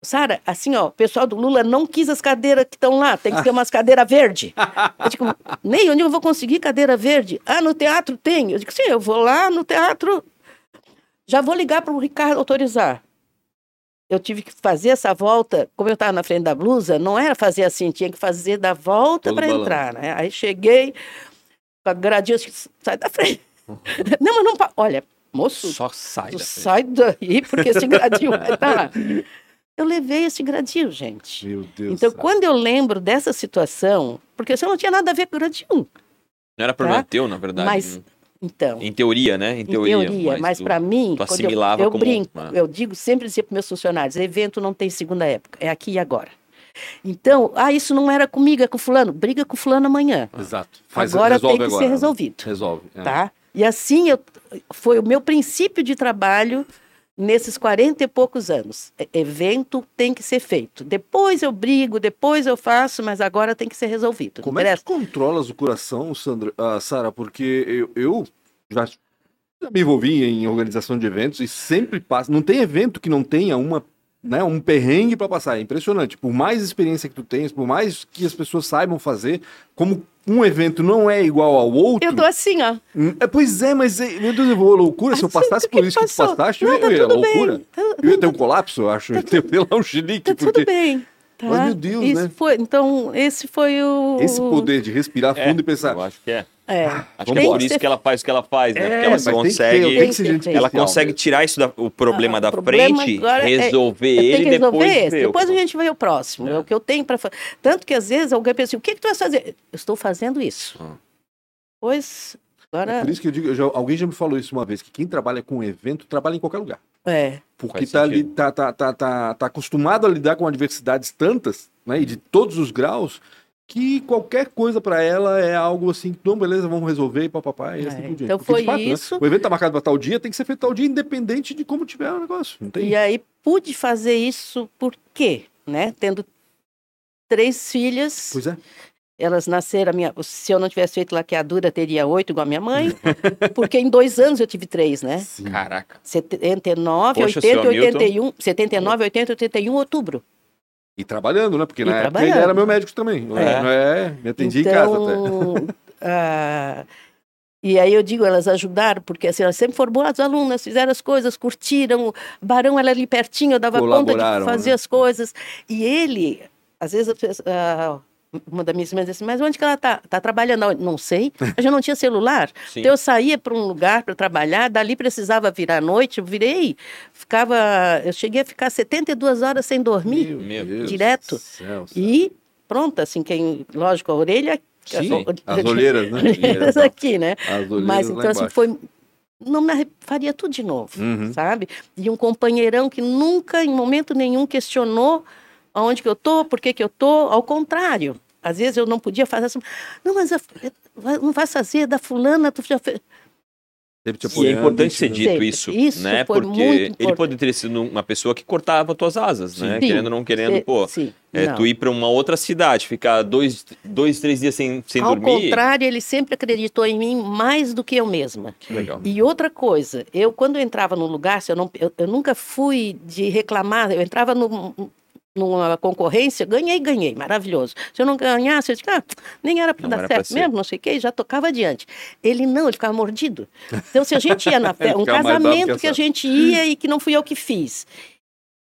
Sara, assim, ó, o pessoal do Lula não quis as cadeiras que estão lá, tem que ter umas cadeiras verde. Eu digo, Ney, onde eu vou conseguir cadeira verde? Ah, no teatro tem. Eu digo, sim, eu vou lá no teatro, já vou ligar para o Ricardo autorizar. Eu tive que fazer essa volta, como eu estava na frente da blusa, não era fazer assim, tinha que fazer da volta para entrar, né? Aí cheguei, com a gradinha, sai da frente. não, mas não, olha, moço, Só sai da frente. sai daí, porque esse gradinho vai estar. Eu levei esse gradinho, gente. Meu Deus. Então, Sara. quando eu lembro dessa situação, porque isso não tinha nada a ver com o gradinho. Não era problema Tá? teu, na verdade. Mas, então, Em teoria, né? Em em teoria. teoria, mas, tu- para mim, tu quando eu, assimilava eu como- brinco, ah. eu digo sempre dizia para meus funcionários, evento não tem segunda época, é aqui e agora. Então, ah, isso não era comigo, é com fulano. Briga com fulano amanhã. Exato. Faz, agora tem que agora. ser resolvido. Resolve. é. tá? E assim eu, foi o meu princípio de trabalho nesses 40 e poucos anos. Evento tem que ser feito. Depois eu brigo, depois eu faço, mas agora tem que ser resolvido. Como é que controlas o coração, Sandra, ah, Sara? Porque eu, eu já, já me envolvi em organização de eventos e sempre passa. Não tem evento que não tenha uma, né, um perrengue para passar. É impressionante. Por mais experiência que tu tens, por mais que as pessoas saibam fazer, como um evento não é igual ao outro. Eu tô assim, ó. Hum, É, pois é, mas é, meu Deus, eu vou loucura. Se eu Assim, passasse por isso que tu passaste, Não, eu tá ia à tudo bem. loucura. Tá- Eu ia ter um colapso, eu acho. Eu ia ter lá, um chilique. Tá tudo porque bem. Tá? Mas, meu Deus, Isso né? Foi, então, esse foi o. Esse poder de respirar É, fundo e pensar. Eu acho que é. É. Acho que é por isso ser- que ela faz o que ela faz, né? É, Porque ela consegue. tem que Tem que. Ela especial consegue mesmo. tirar isso da, o problema Ah, da o problema frente, é- resolver tenho ele que resolver depois esse. ver. Depois a gente vê o próximo. É o que eu tenho para fazer. Tanto que às vezes alguém pensa assim, o que, que tu vai fazer? Eu estou fazendo isso. Ah. Pois, É agora. por isso que eu digo, eu já- alguém já me falou isso uma vez, que quem trabalha com evento trabalha em qualquer lugar. É. Porque tá, ali, tá, tá, tá, tá, tá acostumado a lidar com adversidades tantas, né, e de todos os graus, que qualquer coisa pra ela é algo assim, não, beleza, vamos resolver e papapá, e assim É, por diante. então Porque, foi fato, né, isso. o evento tá marcado pra tal dia, tem que ser feito tal dia, independente de como tiver o negócio. Não tem. E aí pude fazer isso por quê? Né? Tendo três filhas, Pois é. Elas nasceram, minha, se eu não tivesse feito laqueadura, teria oito, igual a minha mãe, porque em dois anos eu tive três, né? Sim. Caraca. 79, Poxa, 80, seu Hamilton. 81, 79, 80, 81, outubro. E trabalhando, né? Porque E na época ele era meu médico também. É. É, me atendia em casa até. Então, ah, e aí eu digo, elas ajudaram, porque assim, elas sempre foram boas alunas, fizeram as coisas, curtiram. O Barão era ali pertinho, eu dava conta de fazer né? as coisas. E ele, às vezes, ah, uma das minhas irmãs disse assim, mas onde que ela está? Está trabalhando? aonde?" Não sei, eu já não tinha celular. Sim. Então eu saía para um lugar para trabalhar, dali precisava virar à noite, eu virei, ficava, eu cheguei a ficar 72 horas sem dormir. Meu Deus direto. céu, E pronto, assim, quem, lógico, a orelha. Sim, as olheiras, né? olheiras aqui, né? As olheiras Mas então, assim, foi. Não me faria tudo de novo, Uhum. sabe? E um companheirão que nunca, em momento nenhum, questionou aonde que eu tô, por que que eu tô. Ao contrário, às vezes eu não podia fazer assim. Não, mas a- não vai fazer da fulana, tu já fez. Sempre te E é importante ser né? dito Sempre. isso, Isso né? Porque ele pode ter sido uma pessoa que cortava tuas asas, né? Sim. Querendo ou não querendo, Sim, pô. sim, É, não. tu ir pra uma outra cidade, ficar dois, dois três dias sem, sem Ao dormir. contrário, ele sempre acreditou em mim mais do que eu mesma. Legal. E outra coisa, eu quando eu entrava num lugar, se eu, não, eu, eu nunca fui de reclamar, eu entrava num- numa concorrência, ganhei, ganhei, maravilhoso. Se eu não ganhasse, eu disse, ah, nem era para dar certo mesmo, não sei o quê, e já tocava adiante. Ele não, ele ficava mordido. Então, se a gente ia na festa, um casamento que que a gente ia e que não fui eu que fiz.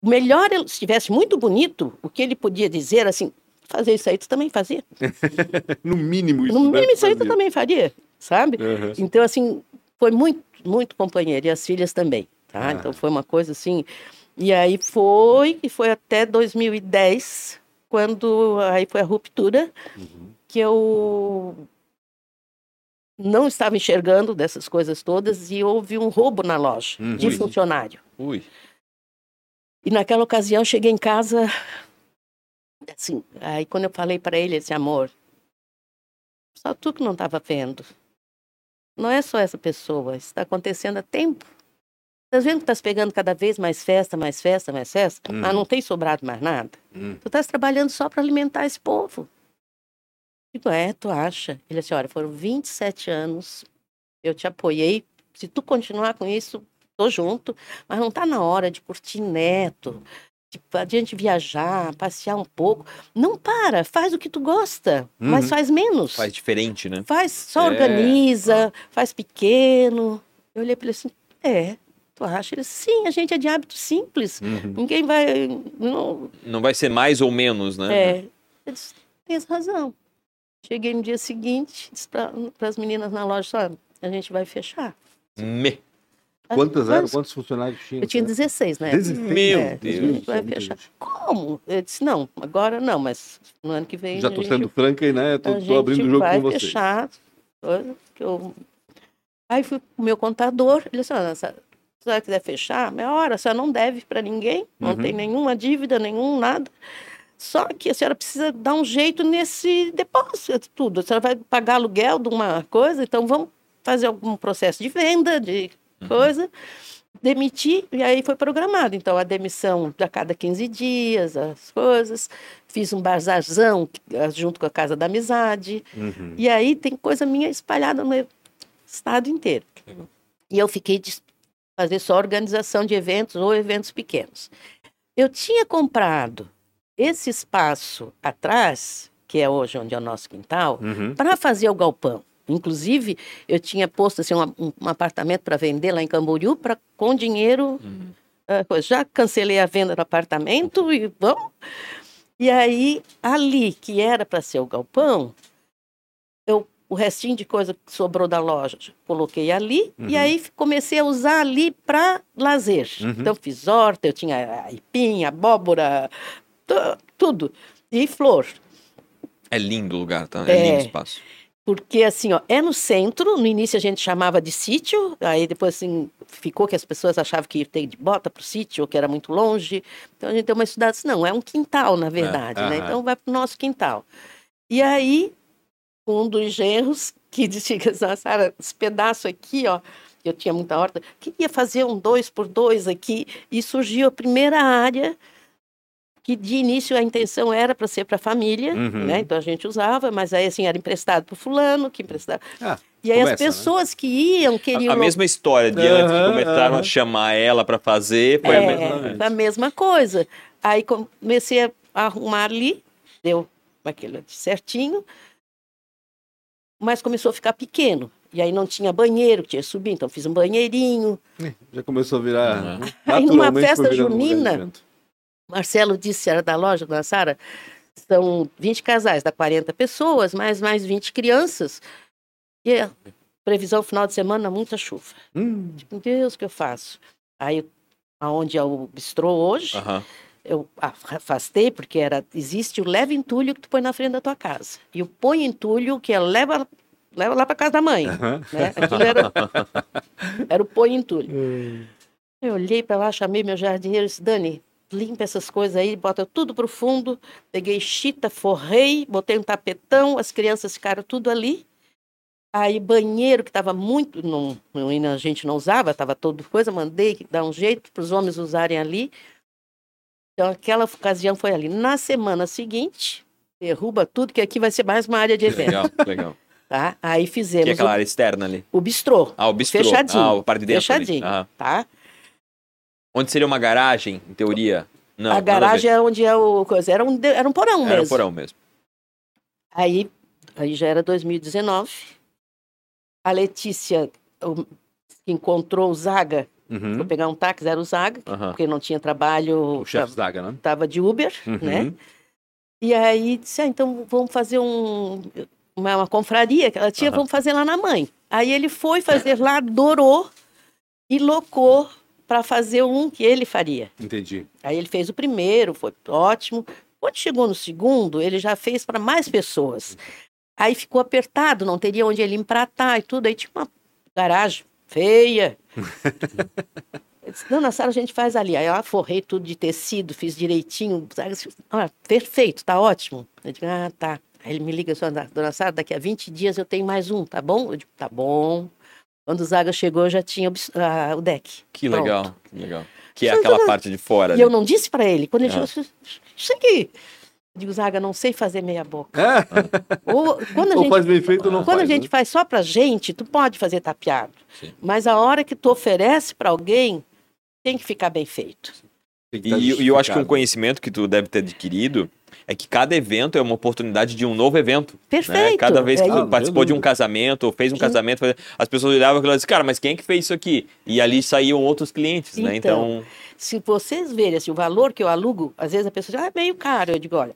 O melhor, ele- se estivesse muito bonito, o que ele podia dizer, assim, fazer isso aí, tu também fazia. No mínimo isso. No deve mínimo, isso aí tu também faria, sabe? Uhum. Então, assim, foi muito, muito companheiro. E as filhas também, tá? Ah. Então, foi uma coisa assim... E aí foi, e foi até 2010, quando aí foi a ruptura, Uhum. que eu não estava enxergando dessas coisas todas e houve um roubo na loja Uhum. de funcionário. Ui. E naquela ocasião eu cheguei em casa, assim, aí quando eu falei para ele esse amor, só tu que não estava vendo. Não é só essa pessoa, isso está acontecendo há tempo. Estás vendo que estás pegando cada vez mais festa, mais festa, mais festa? Uhum. Mas não tem sobrado mais nada. Hum. Tu estás trabalhando só para alimentar esse povo. Digo, é, tu acha? Ele disse, olha, foram 27 anos, eu te apoiei. Se tu continuar com isso, tô junto. Mas não tá na hora de curtir neto, tipo, a gente viajar, passear um pouco. Não para, faz o que tu gosta, Uhum. mas faz menos. Faz diferente, né? Faz, só É. organiza, faz pequeno. Eu olhei para ele assim, é, tu acha? Ele, sim, a gente é de hábito simples. Uhum. Ninguém vai. Não, Não vai ser mais ou menos, né? é. Eu disse, tens razão. Cheguei no dia seguinte, disse para as meninas na loja, só, a gente vai fechar. Me- Quantas eram? Quantos? Funcionários tinham? Eu tinha 16, né? 16? Meu É, Deus. A gente vai fechar. gente. Como? Eu disse, não, agora não, mas no ano que vem Já a gente, sendo franca aí, né? A gente abrindo o jogo vai com você. fechar. coisa que eu... Aí fui pro meu contador, ele disse, "Ana, se a senhora quiser fechar, meia hora, a senhora não deve para ninguém, não Uhum. tem nenhuma dívida, nenhum nada. Só que a senhora precisa dar um jeito nesse depósito, tudo. A senhora vai pagar aluguel de uma coisa, então vamos fazer algum processo de venda, de coisa, demitir, e aí foi programado. Então, a demissão a cada 15 dias, as coisas. Fiz um bazarzão eh, junto com a Casa da Amizade. Uhum. E aí tem coisa minha espalhada no estado inteiro. E eu fiquei fazer só organização de eventos ou eventos pequenos. Eu tinha comprado esse espaço atrás, que é hoje onde é o nosso quintal, Uhum. para fazer o galpão. Inclusive, eu tinha posto assim, um, um- apartamento para vender lá em Camboriú, pra, com dinheiro. ah, coisa. já cancelei a venda do apartamento e vamos. E aí, ali, que era para ser o galpão, eu, o restinho de coisa que sobrou da loja, coloquei ali. Uhum. E aí comecei a usar ali para lazer. Uhum. Então, fiz horta, eu tinha aipim, abóbora, tu- tudo. E flor. É lindo o lugar, tá? É, É. lindo o espaço. Porque, assim, ó, é no centro, no início a gente chamava de sítio, aí depois, assim, ficou que as pessoas achavam que ia ter de bota para o sítio, ou que era muito longe. Então a gente deu uma estudada assim, não, é um quintal, na verdade, né? aham. Então vai para o nosso quintal. E aí, um dos genros, que assim, Sara, esse pedaço aqui, ó, eu tinha muita horta, queria fazer um dois por dois aqui, e surgiu a primeira área que de início a intenção era para ser para a família, Uhum. né? Então a gente usava, mas aí assim era emprestado para fulano, que emprestava. Ah, e aí começa, as pessoas que iam A, queriam a mesma história de antes que começaram aham. a chamar ela pra fazer, foi a é, mesma. Exatamente. a mesma coisa. Aí comecei a arrumar ali, deu aquilo certinho, mas começou a ficar pequeno. E aí não tinha banheiro, tinha que subir, então fiz um banheirinho. já começou a virar. Uhum. Aí numa festa um junina. Marcelo disse, era da loja, da Sara, são 20 casais, dá 40 pessoas, mais mais 20 crianças. E a previsão final de semana, muita chuva. Hum, Meu Deus, o que eu faço? Aí, aonde é o bistrô hoje, Aham. Eu afastei, porque era, existe o leva entulho que tu põe na frente da tua casa. E o põe entulho que é leva, leva lá para casa da mãe. aham. Né? Aquilo era, era o põe entulho. Eu olhei para lá, chamei meu jardineiro e disse, Dani, limpa essas coisas aí, bota tudo pro fundo. Peguei chita, forrei, botei um tapetão, as crianças ficaram tudo ali. Aí banheiro que estava muito, não- a gente não usava, estava todo coisa, mandei dar um jeito para os homens usarem ali. Então aquela ocasião foi ali. Na semana seguinte, derruba tudo, que aqui vai ser mais uma área de evento, Legal, legal. tá? Aí Que é fizemos aquela o, área externa ali. o bistrô, Ah, o bistrô. Fechadinho, Ah, a parte de dentro fechadinho, tá? Onde seria uma garagem, em teoria? Não, a garagem é onde é o coisa. Era um, era um porão Era mesmo. um porão mesmo. Aí, aí já era 2019. A Letícia o- encontrou o Zaga. Uhum. Vou pegar um táxi, era o Zaga, Aham. porque não tinha trabalho. O chefe Zaga, né? Estava de Uber, Uhum. né? E aí disse: ah, então vamos fazer um, uma, uma confraria que ela tinha, vamos fazer lá na mãe. Aí ele foi fazer lá, adorou e locou para fazer um que ele faria. Entendi. Aí ele fez o primeiro, foi ótimo. Quando chegou no segundo, ele já fez para mais pessoas. Aí ficou apertado, não teria onde ele empratar e tudo. Aí tinha uma garagem feia. Eu disse, Dona Sara, a gente faz ali. Aí eu forrei tudo de tecido, fiz direitinho. Ah, perfeito, tá ótimo. Eu digo, ah, tá. Aí ele me liga, "Dona- Sara, daqui a 20 dias eu tenho mais um, tá bom? Eu digo, tá bom. Quando o Zaga chegou, eu já tinha ah, o deck. Que Pronto. legal, que legal. Que é aquela parte de fora. E ali. eu não disse para ele. Quando ele Ah. chegou, isso aqui. Eu digo, Zaga, não sei fazer meia boca. É, Ou quando a ou gente, faz bem feito ou não quando faz. a gente né? faz só pra gente, tu pode fazer tapeado. Sim. Mas a hora que tu oferece para alguém, tem que ficar bem feito. Tá E, e eu acho que um conhecimento que tu deve ter adquirido é que cada evento é uma oportunidade de um novo evento. né? Perfeito. Cada vez que É tu isso. participou Ah, de um casamento ou fez um casamento, as pessoas olhavam e diziam, cara, mas quem é que fez isso aqui? E ali saíam outros clientes, né? Então, Então, Se vocês verem assim, o valor que eu alugo, às vezes a pessoa diz, ah, é meio caro. Eu digo, olha,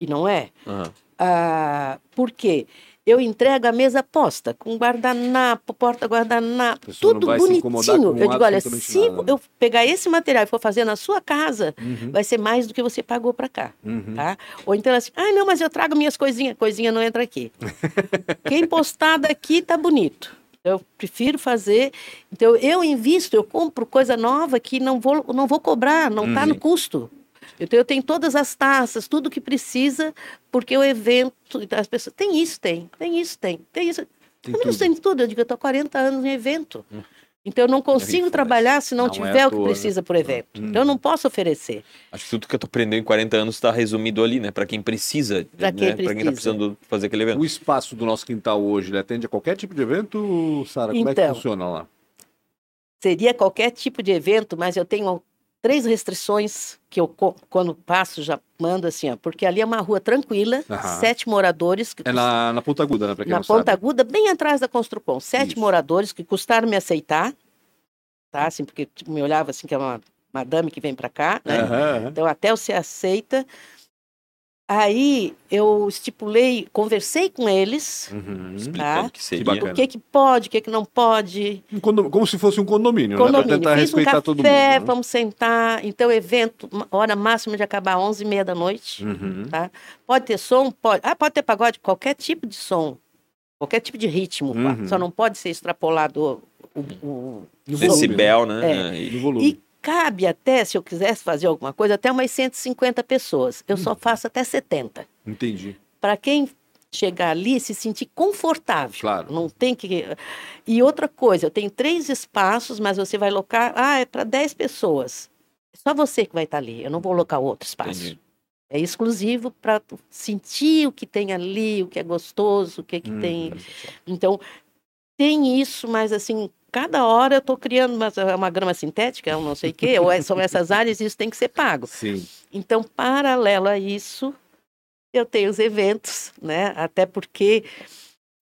e não é. aham. Ah, por quê? Eu entrego a mesa posta, com guardanapo, porta-guardanapo, pessoa não tudo bonitinho. Eu digo, olha, se nada, né? eu pegar esse material e for fazer na sua casa, Uhum, vai ser mais do que você pagou para cá, uhum. tá? Ou então assim, ah, não, mas eu trago minhas coisinhas. Coisinha não entra aqui. Quem postar daqui tá bonito. Eu prefiro fazer. Então, eu invisto, eu compro coisa nova que não vou, não vou cobrar, não está no custo. Então, eu tenho todas as taças, tudo que precisa, porque o evento. As pessoas. Tem isso, tem. Tem isso, tem. Tem isso. Tem eu não tudo. sei tudo. Eu digo, eu estou há 40 anos em evento. Então, eu não consigo diferença. trabalhar se não, Não é tiver à o que toa, né? precisa por evento. Então, eu não posso oferecer. Acho que tudo que eu tô aprendendo em 40 anos está resumido ali, né? Para quem precisa, quem né? Quem tá precisa. precisando fazer aquele evento. O espaço do nosso quintal hoje, ele atende a qualquer tipo de evento, Sara? Como é que Então. funciona lá? seria qualquer tipo de evento, mas eu tenho três restrições que eu, quando passo, já mando assim, ó, porque ali é uma rua tranquila, Aham. sete moradores. Que É na, na Ponta Aguda, né? Pra quem na não Ponta sabe. Aguda, bem atrás da Construcom. Sete Isso. moradores que custaram me aceitar, tá? Assim, porque tipo, me olhava assim, que é uma madame que vem para cá, né? Aham. Então, até você aceita. Aí, eu estipulei, conversei com eles, Uhum. Tá. o que seria. o que que pode, o que que não pode, Um condo- Como se fosse um condomínio, né? Condomínio. Pra tentar Fiz um respeitar café, todo mundo. né? vamos sentar. Então, evento, hora máxima de acabar às 11h30 da noite. Uhum. Tá? Pode ter som? Pode. Ah, pode ter pagode? Qualquer tipo de som. Qualquer tipo de ritmo. Uhum. Só não pode ser extrapolado o, o- No Decibel, volume, né? É. E- No volume. E cabe até, se eu quisesse fazer alguma coisa, até umas 150 pessoas. Eu Uhum. só faço até 70. Entendi. Para quem chegar ali se sentir confortável. Claro. Não tem que. E outra coisa, eu tenho três espaços, mas você vai locar. Ah, é para 10 pessoas. É só você que vai estar ali. Eu não vou locar outro espaço. Entendi. É exclusivo para sentir o que tem ali, o que é gostoso, o que, que Hum, tem. Então, tem isso, mas assim, cada hora eu estou criando uma, uma grama sintética, um não sei o quê, ou é- são essas áreas e isso tem que ser pago. Sim. Então, paralelo a isso, eu tenho os eventos, né? Até porque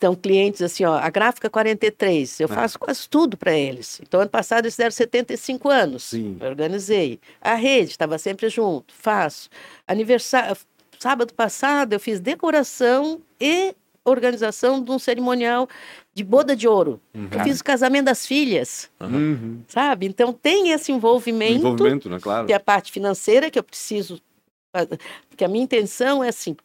são clientes assim, ó, a Gráfica 43, eu Ah. faço quase tudo para eles. Então, ano passado eles deram 75 anos. Sim. Eu organizei. A rede estava sempre junto, faço. Aniversário, sábado passado eu fiz decoração e organização de um cerimonial de boda de ouro. Eu fiz o casamento das filhas, Uhum. sabe? Então tem esse envolvimento Envolvimento, né? Claro. tem a parte financeira que eu preciso. fazer, Porque a minha intenção é assim.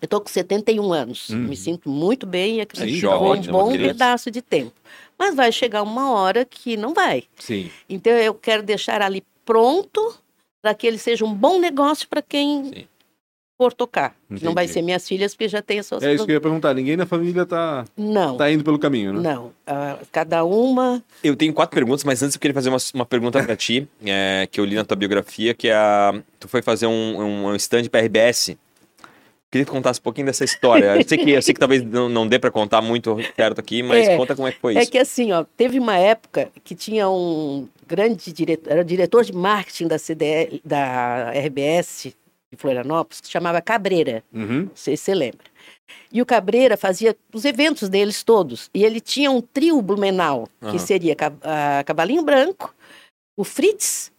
Eu estou com 71 anos, Uhum. me sinto muito bem e acredito que um bom pedaço de tempo. Mas vai chegar uma hora que não vai. Sim. Então eu quero deixar ali pronto para que ele seja um bom negócio para quem Sim. For tocar. Não vai Entendi. ser minhas filhas, porque já tem as suas. É isso que eu ia perguntar. Ninguém na família tá, Não, tá indo pelo caminho, né? não. Ah, cada uma. Eu tenho quatro perguntas, mas antes eu queria fazer uma, uma pergunta pra ti, é, que eu li na tua biografia, que é a, tu foi fazer um, um stand pra RBS. Queria que tu contasse um pouquinho dessa história. Eu sei que, eu sei que talvez não, não dê pra contar muito perto aqui, mas É, conta como é que foi É isso. que assim, ó, teve uma época que tinha um grande diretor, era diretor de marketing da CDL, da RBS de Florianópolis, que se chamava Cabreira. Uhum. Não sei se você lembra. E o Cabreira fazia os eventos deles todos. E ele tinha um trio Blumenau, que Aham. seria a Cavalinho Branco, o Fritz,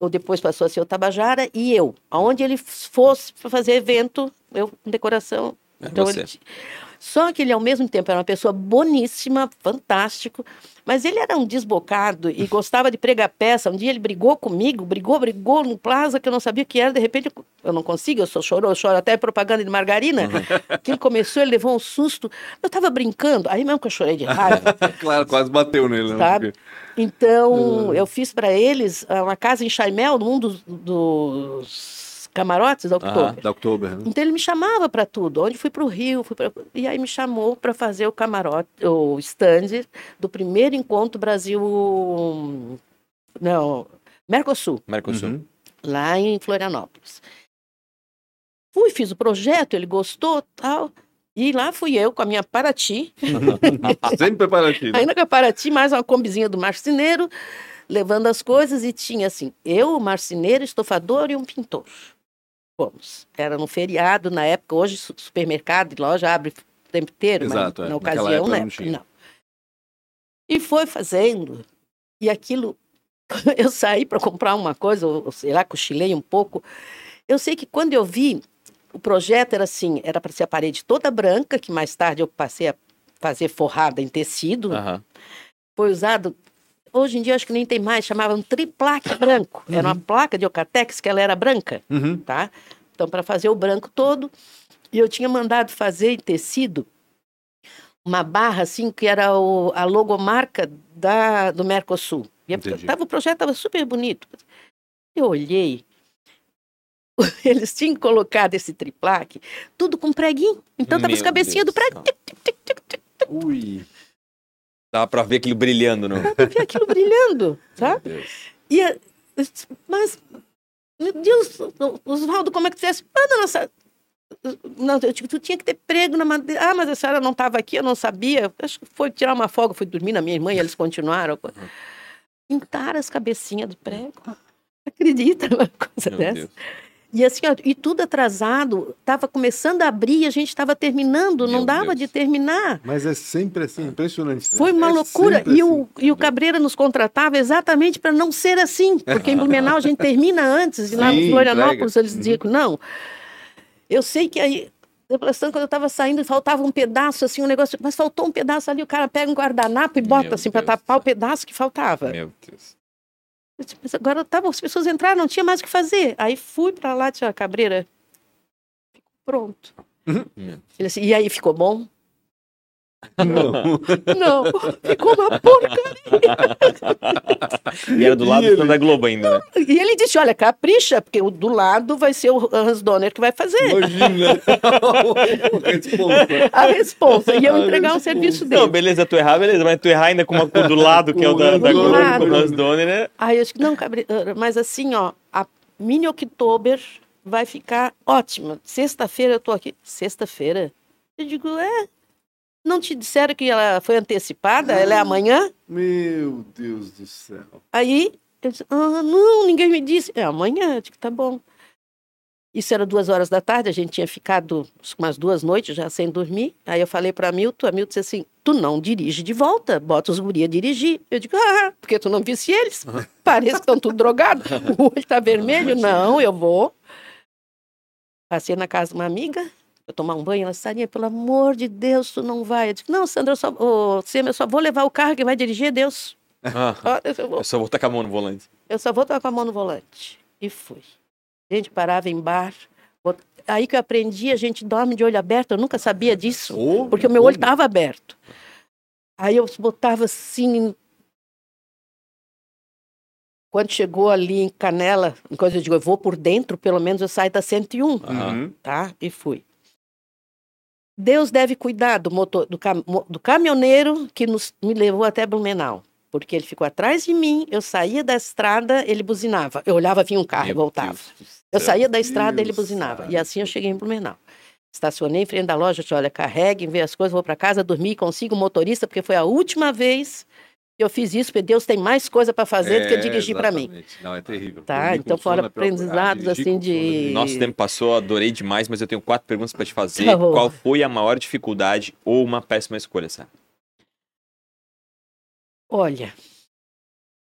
ou depois passou a ser o Tabajara, e eu. Aonde ele fosse para fazer evento, eu com decoração. É Então você. ele Só que ele, ao mesmo tempo, era uma pessoa boníssima, fantástico, mas ele era um desbocado e gostava de pregar peça. Um dia ele brigou comigo, brigou, brigou no plaza que eu não sabia o que era. De repente, eu- não consigo, eu sou chorou, eu choro até propaganda de margarina. Que ele começou, ele levou um susto. Eu estava brincando, aí mesmo que eu chorei de raiva. Claro, quase bateu nele, né? Sabe? Então, eu fiz para eles ah, uma casa em Chaimel, num dos, dos camarotes da Oktober. Da Oktober, né? Então ele me chamava para tudo. Onde fui para o Rio, fui pra... e aí me chamou para fazer o camarote, o stand do primeiro encontro Brasil, não, Mercosul, Mercosul. Uhum. lá em Florianópolis. Fui, fiz o projeto, ele gostou, tal. E lá fui eu com a minha Paraty, Sempre preparativo. ainda com a Paraty, mais uma combizinha do marceneiro. levando as coisas e tinha assim, eu, o marceneiro, estofador e um pintor. Fomos. Era no feriado, na época, hoje su- supermercado e loja abre o tempo inteiro, Exato, mas é. na ocasião, época né? não tinha. Não. E foi fazendo, e aquilo, eu saí para comprar uma coisa, ou sei lá, cochilei um pouco. Eu sei que quando eu vi, o projeto era assim, era para ser a parede toda branca, que mais tarde eu passei a fazer forrada em tecido, Aham. foi usado. Hoje em dia acho que nem tem mais, chamavam triplaque branco. Era uma placa de Ocatex que ela era branca, Uhum. tá? Então para fazer o branco todo, e eu tinha mandado fazer em tecido uma barra assim que era o- a logomarca da do Mercosul. E Entendi. tava, o projeto estava super bonito. Eu olhei, eles tinham colocado esse triplaque, tudo com preguinho. Então tava as Meu cabecinhas do Deus prego. do céu. Ui. Dava pra ver aquilo brilhando, não? Eu vi aquilo brilhando, tá? Meu Deus. E a- mas, meu Deus, Oswaldo, como é que tu fez? Ah, não, nossa. Não, eu tu tinha que ter prego na madeira. Ah, mas a senhora não estava aqui, eu não sabia. Acho que foi tirar uma folga, fui dormir na minha irmã e eles continuaram. Pintaram as cabecinhas do prego. Acredita numa coisa Meu dessa? Deus. E assim, ó, e tudo atrasado, estava começando a abrir e a gente estava terminando, não Meu dava Deus. de terminar. Mas é sempre assim, impressionante. né? Foi uma É loucura. E o, assim. e o Cabreira nos contratava exatamente para não ser assim. Porque em Blumenau a gente termina antes. E lá Sim, em Florianópolis entrega. eles diziam que não. Eu sei que aí, depressão, quando eu estava saindo, faltava um pedaço, assim, um negócio. Mas faltou um pedaço ali, o cara pega um guardanapo e bota Meu assim para tapar o pedaço que faltava. Meu Deus. Mas agora tava, as pessoas entraram, não tinha mais o que fazer. Aí fui para lá, disse, "Ó, Cabreira, pronto. Ele disse, e aí ficou bom? Não. Não, ficou uma porcaria. E era do lado ele? da Globo ainda, né? E ele disse: Olha, capricha, porque o do lado vai ser o Hans Donner que vai fazer Imagina. A responsa. E eu A entregar o serviço Não, dele. beleza, tu errar, beleza, mas tu errar ainda com uma cor do lado, que é o da, da Com Globo, lado. com o Hans Donner, né? Aí eu disse: Não, Cabri... ah, mas assim, ó, a Mini Oktober vai ficar ótima. Sexta-feira eu tô aqui. Sexta-feira? Eu digo: É. Não te disseram que ela foi antecipada? Ela é amanhã? Meu Deus do céu. Aí eu disse, ah, não, ninguém me disse. É amanhã, eu disse, tá bom. Isso era duas horas da tarde, a gente tinha ficado umas duas noites já sem dormir. Aí eu falei para Milton, a Milton disse assim, tu não dirige de volta, bota os guri a dirigir. Eu digo, ah, porque tu não visse eles? Parece que estão tudo drogados. O olho tá vermelho. Não, eu vou. Passei na casa de uma amiga, eu tomar um banho, ela Sarinha, pelo amor de Deus, tu não vai. Eu disse, não, Sandra, eu só, Sema, eu só vou levar o carro que vai dirigir é Deus. Ah, eu vou. eu só vou tacar a mão no volante. Eu só vou estar com a mão no volante. E fui. A gente parava em bar. Aí que eu aprendi, a gente dorme de olho aberto. Eu nunca sabia disso, Ô, porque o meu olho estava aberto. Aí eu botava assim. Quando chegou ali em Canela, em coisa eu digo, eu vou por dentro, pelo menos eu saio da 101, Aham. Uhum. tá? E fui. Deus deve cuidar do, motor, do, cam- do caminhoneiro que nos, me levou até Blumenau. Porque ele ficou atrás de mim, eu saía da estrada, ele buzinava. Eu olhava, vinha um carro e voltava. Deus Eu saía da estrada, ele Deus, buzinava. sabe. E assim eu cheguei em Blumenau. Estacionei em frente da loja, disse, olha, carreguem, vê as coisas, vou para casa, dormir, consigo um motorista, porque foi a última vez eu fiz isso, porque Deus tem mais coisa para fazer do que É, dirigir para mim. Não, é terrível. Tá, então foram sono é aprendizados, assim, é de-. Nosso tempo passou, adorei demais, mas eu tenho quatro perguntas pra te fazer. Tá. Qual foi a maior dificuldade ou uma péssima escolha, Sara? Olha,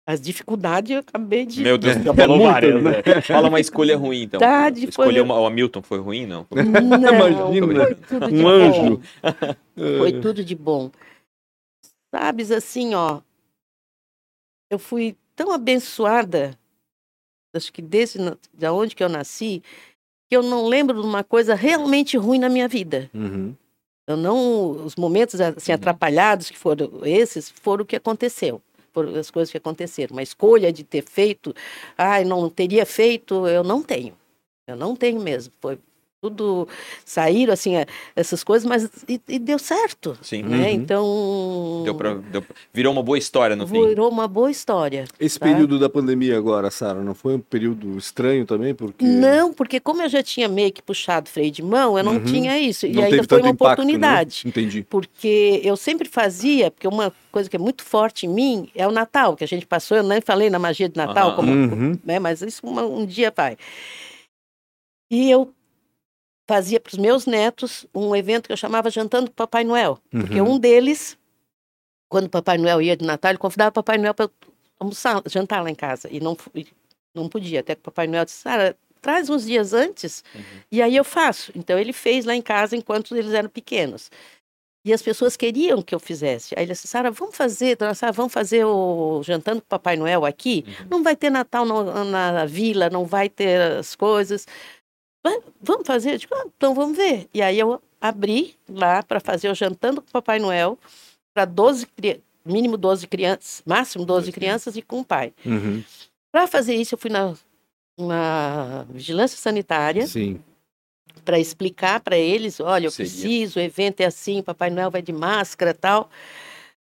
as dificuldades eu acabei de. Meu Deus, já É falou várias, né? né? Fala uma escolha ruim, então. Tá, de- Escolher foi- uma, o Hamilton foi ruim, não? Não, Imagina, foi tudo de um bom. anjo. Foi tudo de bom. Sabes, assim, ó, eu fui tão abençoada, acho que desde da onde que eu nasci, que eu não lembro de uma coisa realmente ruim na minha vida. Uhum. Eu não, os momentos assim Uhum. atrapalhados que foram esses, foram o que aconteceu. Foram as coisas que aconteceram. Uma escolha de ter feito, ai, não teria feito, eu não tenho. Eu não tenho mesmo. Foi tudo saíram assim é, essas coisas, mas e, e deu certo, Sim. né? Uhum. Então Deu pra, deu pra- virou uma boa história no fim. virou uma boa história. Esse tá? período da pandemia agora, Sara, não foi um período estranho também? Porque Não, porque como eu já tinha meio que puxado freio de mão, eu não Uhum. tinha isso. não e ainda foi uma impacto, né? oportunidade. Entendi. Porque eu sempre fazia, porque uma coisa que é muito forte em mim é o Natal, que a gente passou, eu nem falei na magia de Natal, Aham. como, Uhum. né, mas isso uma- um dia vai. E eu fazia para os meus netos um evento que eu chamava Jantando com Papai Noel. Porque Uhum. um deles, quando Papai Noel ia de Natal, ele convidava Papai Noel para almoçar, jantar lá em casa. E não, e não podia. Até que o Papai Noel disse, Sara, traz uns dias antes Uhum. e aí eu faço. Então ele fez lá em casa enquanto eles eram pequenos. E as pessoas queriam que eu fizesse. Aí ele disse, Sara, vamos fazer, dona Sara, vamos fazer o jantando com Papai Noel aqui? Uhum. Não vai ter Natal no- na vila, não vai ter as coisas. "Vai- Vamos fazer? Eu digo, "Ah, então vamos ver. E aí eu abri lá para fazer o jantando com o Papai Noel para 12 cri- mínimo 12 crianças, máximo 12 12 crianças e com o pai. Uhum. Para fazer isso, eu fui na, na vigilância sanitária Sim. para explicar para eles, olha, eu Seria. preciso, o evento é assim, Papai Noel vai de máscara e tal.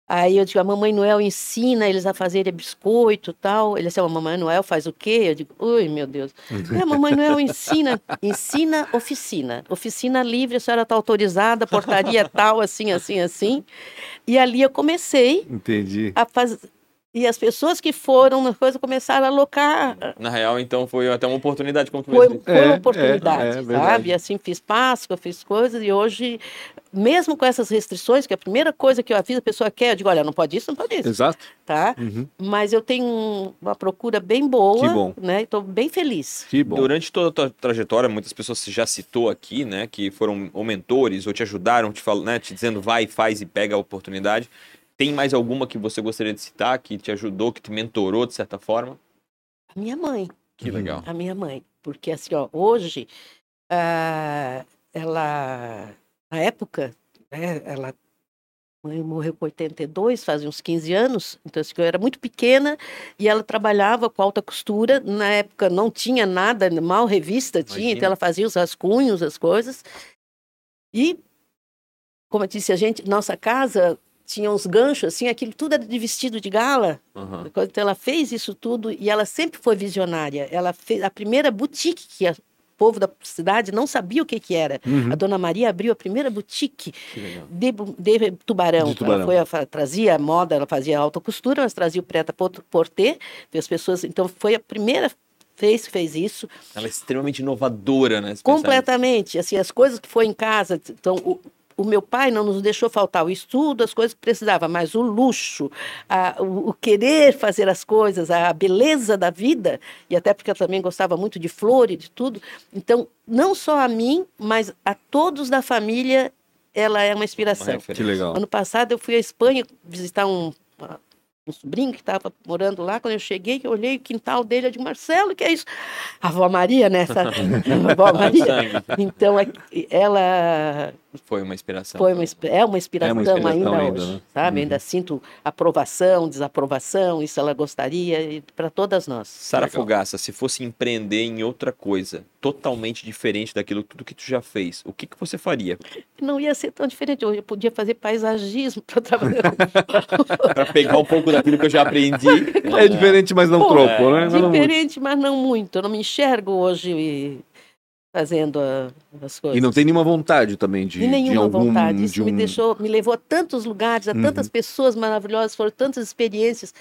Aí eu digo, a Mamãe Noel ensina eles a fazerem biscoito e tal. Ele disse, a Mamãe Noel faz o quê? Eu digo, ui, meu Deus. É, a Mamãe Noel ensina, ensina oficina. Oficina livre, a senhora está autorizada, portaria tal, assim, assim, assim. E ali eu comecei Entendi. a fazer... E as pessoas que foram na coisa começaram a alocar Na real, então, foi até uma oportunidade, como foi, foi É, uma é, oportunidade, é verdade. sabe? Assim, fiz Páscoa, fiz coisas, e hoje, mesmo com essas restrições, que a primeira coisa que eu aviso a pessoa quer, eu digo, olha, não pode isso, não pode isso, Exato. tá? Uhum. Mas eu tenho um- uma procura bem boa, Que bom. né? Estou bem feliz. Que bom. Durante toda a tua trajetória, muitas pessoas você já citou aqui, né, que foram ou mentores ou te ajudaram, te, fal... né, te dizendo vai, faz e pega a oportunidade. Tem mais alguma que você gostaria de citar, que te ajudou, que te mentorou de certa forma? A minha mãe, Que legal. a minha mãe, porque assim, ó, hoje, ah, ela, na época, né, ela mãe morreu com 82, faz uns 15 anos, então assim, eu era muito pequena e ela trabalhava com alta costura. Na época não tinha nada, mal revista tinha, Imagina. então ela fazia os rascunhos, as coisas. E, como eu disse, a gente, nossa casa tinha uns ganchos, assim, aquilo tudo era de vestido de gala. Aham. Então ela fez isso tudo e ela sempre foi visionária. Ela fez a primeira boutique que o povo da cidade não sabia o que, que era. Uhum. A dona Maria abriu a primeira boutique de, de tubarão. De tubarão. Ela foi a trazia a moda, ela fazia alta costura, mas trazia o preta porter, as pessoas. Então foi a primeira vez que fez isso. Ela é extremamente inovadora, né? Completamente. Assim, as coisas que foi em casa. Então, o, o meu pai não nos deixou faltar o estudo, as coisas que precisava, mas o luxo, a- o, o querer fazer as coisas, a beleza da vida, e até porque eu também gostava muito de flor e de tudo. Então, não só a mim, mas a todos da família, ela é uma Uma inspiração. referência. Que legal. Ano passado eu fui à Espanha visitar um, um sobrinho que estava morando lá. Quando eu cheguei, eu olhei o quintal dele, eu digo, Marcelo, que é isso? A avó Maria, né? Essa... a avó Maria. Sangue. Então, é- ela Foi uma inspiração. foi uma, é uma inspiração, inspiração ainda, ainda, hoje, né? sabe? Uhum. Ainda sinto aprovação, desaprovação, isso ela gostaria, para todas nós. Sara. Fogaça, se fosse empreender em outra coisa, totalmente diferente daquilo tudo que tu já fez, o que, que você faria? Não ia ser tão diferente, eu podia fazer paisagismo para trabalhar Para pegar um pouco daquilo que eu já aprendi. É diferente, mas não Pô, troco, né? Mas muito. Diferente, mas não muito. Eu não me enxergo hoje fazendo as coisas. E não tem nenhuma vontade também de, E nenhuma de algum, vontade. Isso de me um- deixou, me levou a tantos lugares, a Uhum. tantas pessoas maravilhosas, foram tantas experiências,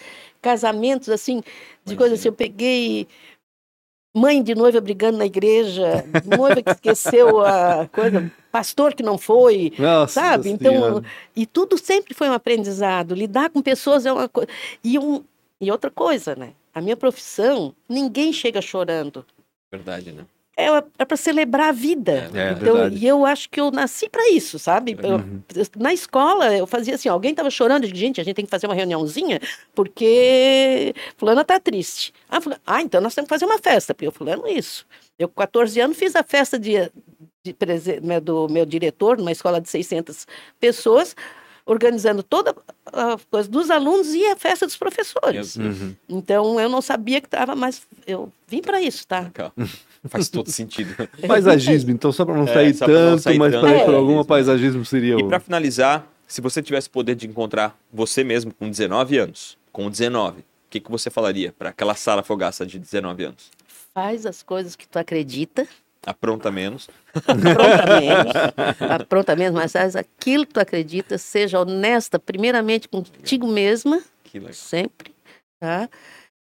casamentos assim, de coisas assim. Eu peguei mãe de noiva brigando na igreja, noiva que esqueceu a coisa, pastor que não foi, Nossa sabe? Então, Senhora. e tudo sempre foi um aprendizado. Lidar com pessoas é uma coisa. E, um, e outra coisa, né? A minha profissão, ninguém chega chorando. Verdade, né? É, é para celebrar a vida. É, então, verdade. e eu acho que eu nasci para isso, sabe? Eu- Uhum. na escola, eu fazia assim: alguém estava chorando, digo, gente, a gente tem que fazer uma reuniãozinha porque Fulana está triste. Ah, fulano, ah, então nós temos que fazer uma festa, porque eu Fulano, isso. Eu, com 14 anos, fiz a festa de, de prese- né, do meu diretor, numa escola de 600 pessoas, organizando toda a coisa dos alunos e a festa dos professores. Uhum. Então, eu não sabia que estava, mas eu vim para isso, tá? Legal. Faz todo sentido. Paisagismo, então, só para não É, sair pra não tanto, sair mas tanto, para ir para é. alguma paisagismo seria E para finalizar, se você tivesse o poder de encontrar você mesmo com 19 anos, com 19, o que, que você falaria para aquela Sara Fogaça de 19 anos? Faz as coisas que tu acredita, Apronta menos. apronta menos, apronta menos, mas faz aquilo que tu acredita, seja honesta, primeiramente contigo mesma, Que legal. sempre, tá?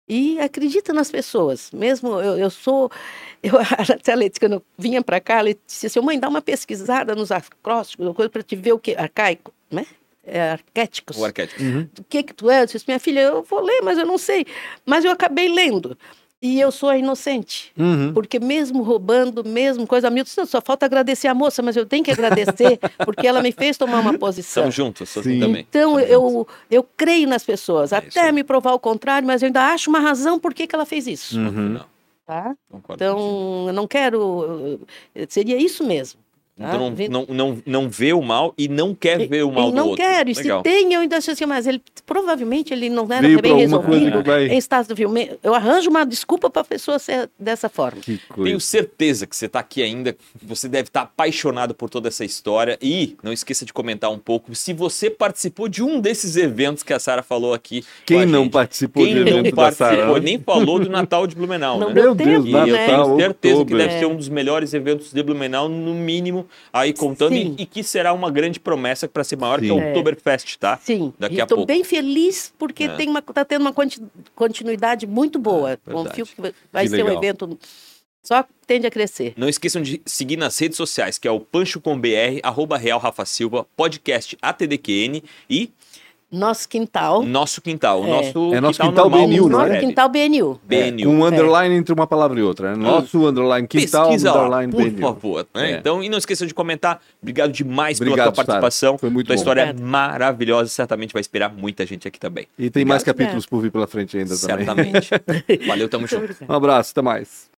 E acredita nas pessoas. Mesmo eu, eu sou. Eu, a Natália Leite, quando eu vinha para cá, ela disse assim: mãe, dá uma pesquisada nos acrósticos, coisa para te ver o que. Arcaico, né? É, arquéticos. O arquétipo. do que que tu é? Eu disse, minha filha, eu vou ler, mas eu não sei. Mas eu acabei lendo. E eu sou a inocente. Uhum. Porque mesmo roubando, mesmo coisa, Milton, disse, só falta agradecer a moça, mas eu tenho que agradecer, porque ela me fez tomar uma posição. São juntos, Sim. também. Então, Tamo juntos. eu, eu creio nas pessoas, É até me provar o contrário, mas eu ainda acho uma razão por que, que ela fez isso. Uhum. Não, Tá? concordo. Então, eu não quero. Seria isso mesmo. Tá? Então não, Vem- não, não, não vê o mal e não quer ver o mal do não outro. quero, e se tem, eu ainda acho assim, mas ele provavelmente ele não era Veio bem resolvido que vai- em estado de filme. Eu arranjo uma desculpa para a pessoa ser dessa forma. Que coisa. Tenho certeza que você está aqui ainda, você deve estar apaixonado por toda essa história e não esqueça de comentar um pouco se você participou de um desses eventos que a Sara falou aqui. Quem não participou Quem de não participou, nem falou do Natal de Blumenau, Não né? deu Meu Deus, E Natal, eu tenho certeza que outubro. deve É. ser um dos melhores eventos de Blumenau, no mínimo, aí contando, e, e que será uma grande promessa para ser maior que Sim. o Oktoberfest, tá? Sim, Daqui e a estou pouco. bem feliz porque É. tem uma, tá tendo uma conti- continuidade muito boa. É. Confio que vai- Que ser um legal. evento só tende a crescer. Não esqueçam de seguir nas redes sociais, que é o Pancho com BR, arroba Real Rafa Silva, podcast ATDQN e Nosso quintal, Nosso Quintal. O É. nosso É nosso quintal normal, BNU, não é? quintal BNU. BNU. Com um underline entre uma palavra e outra. né? Nosso underline quintal, Pesquisa underline por BNU. favor. né? É. Então, e não esqueçam de comentar. Obrigado demais Obrigado, pela tua Sara. participação. Foi muito tua bom. história é maravilhosa. Certamente vai inspirar muita gente aqui também. E tem mais Obrigado. capítulos por vir pela frente ainda também. Certamente. Valeu, tamo junto. Um abraço, até mais.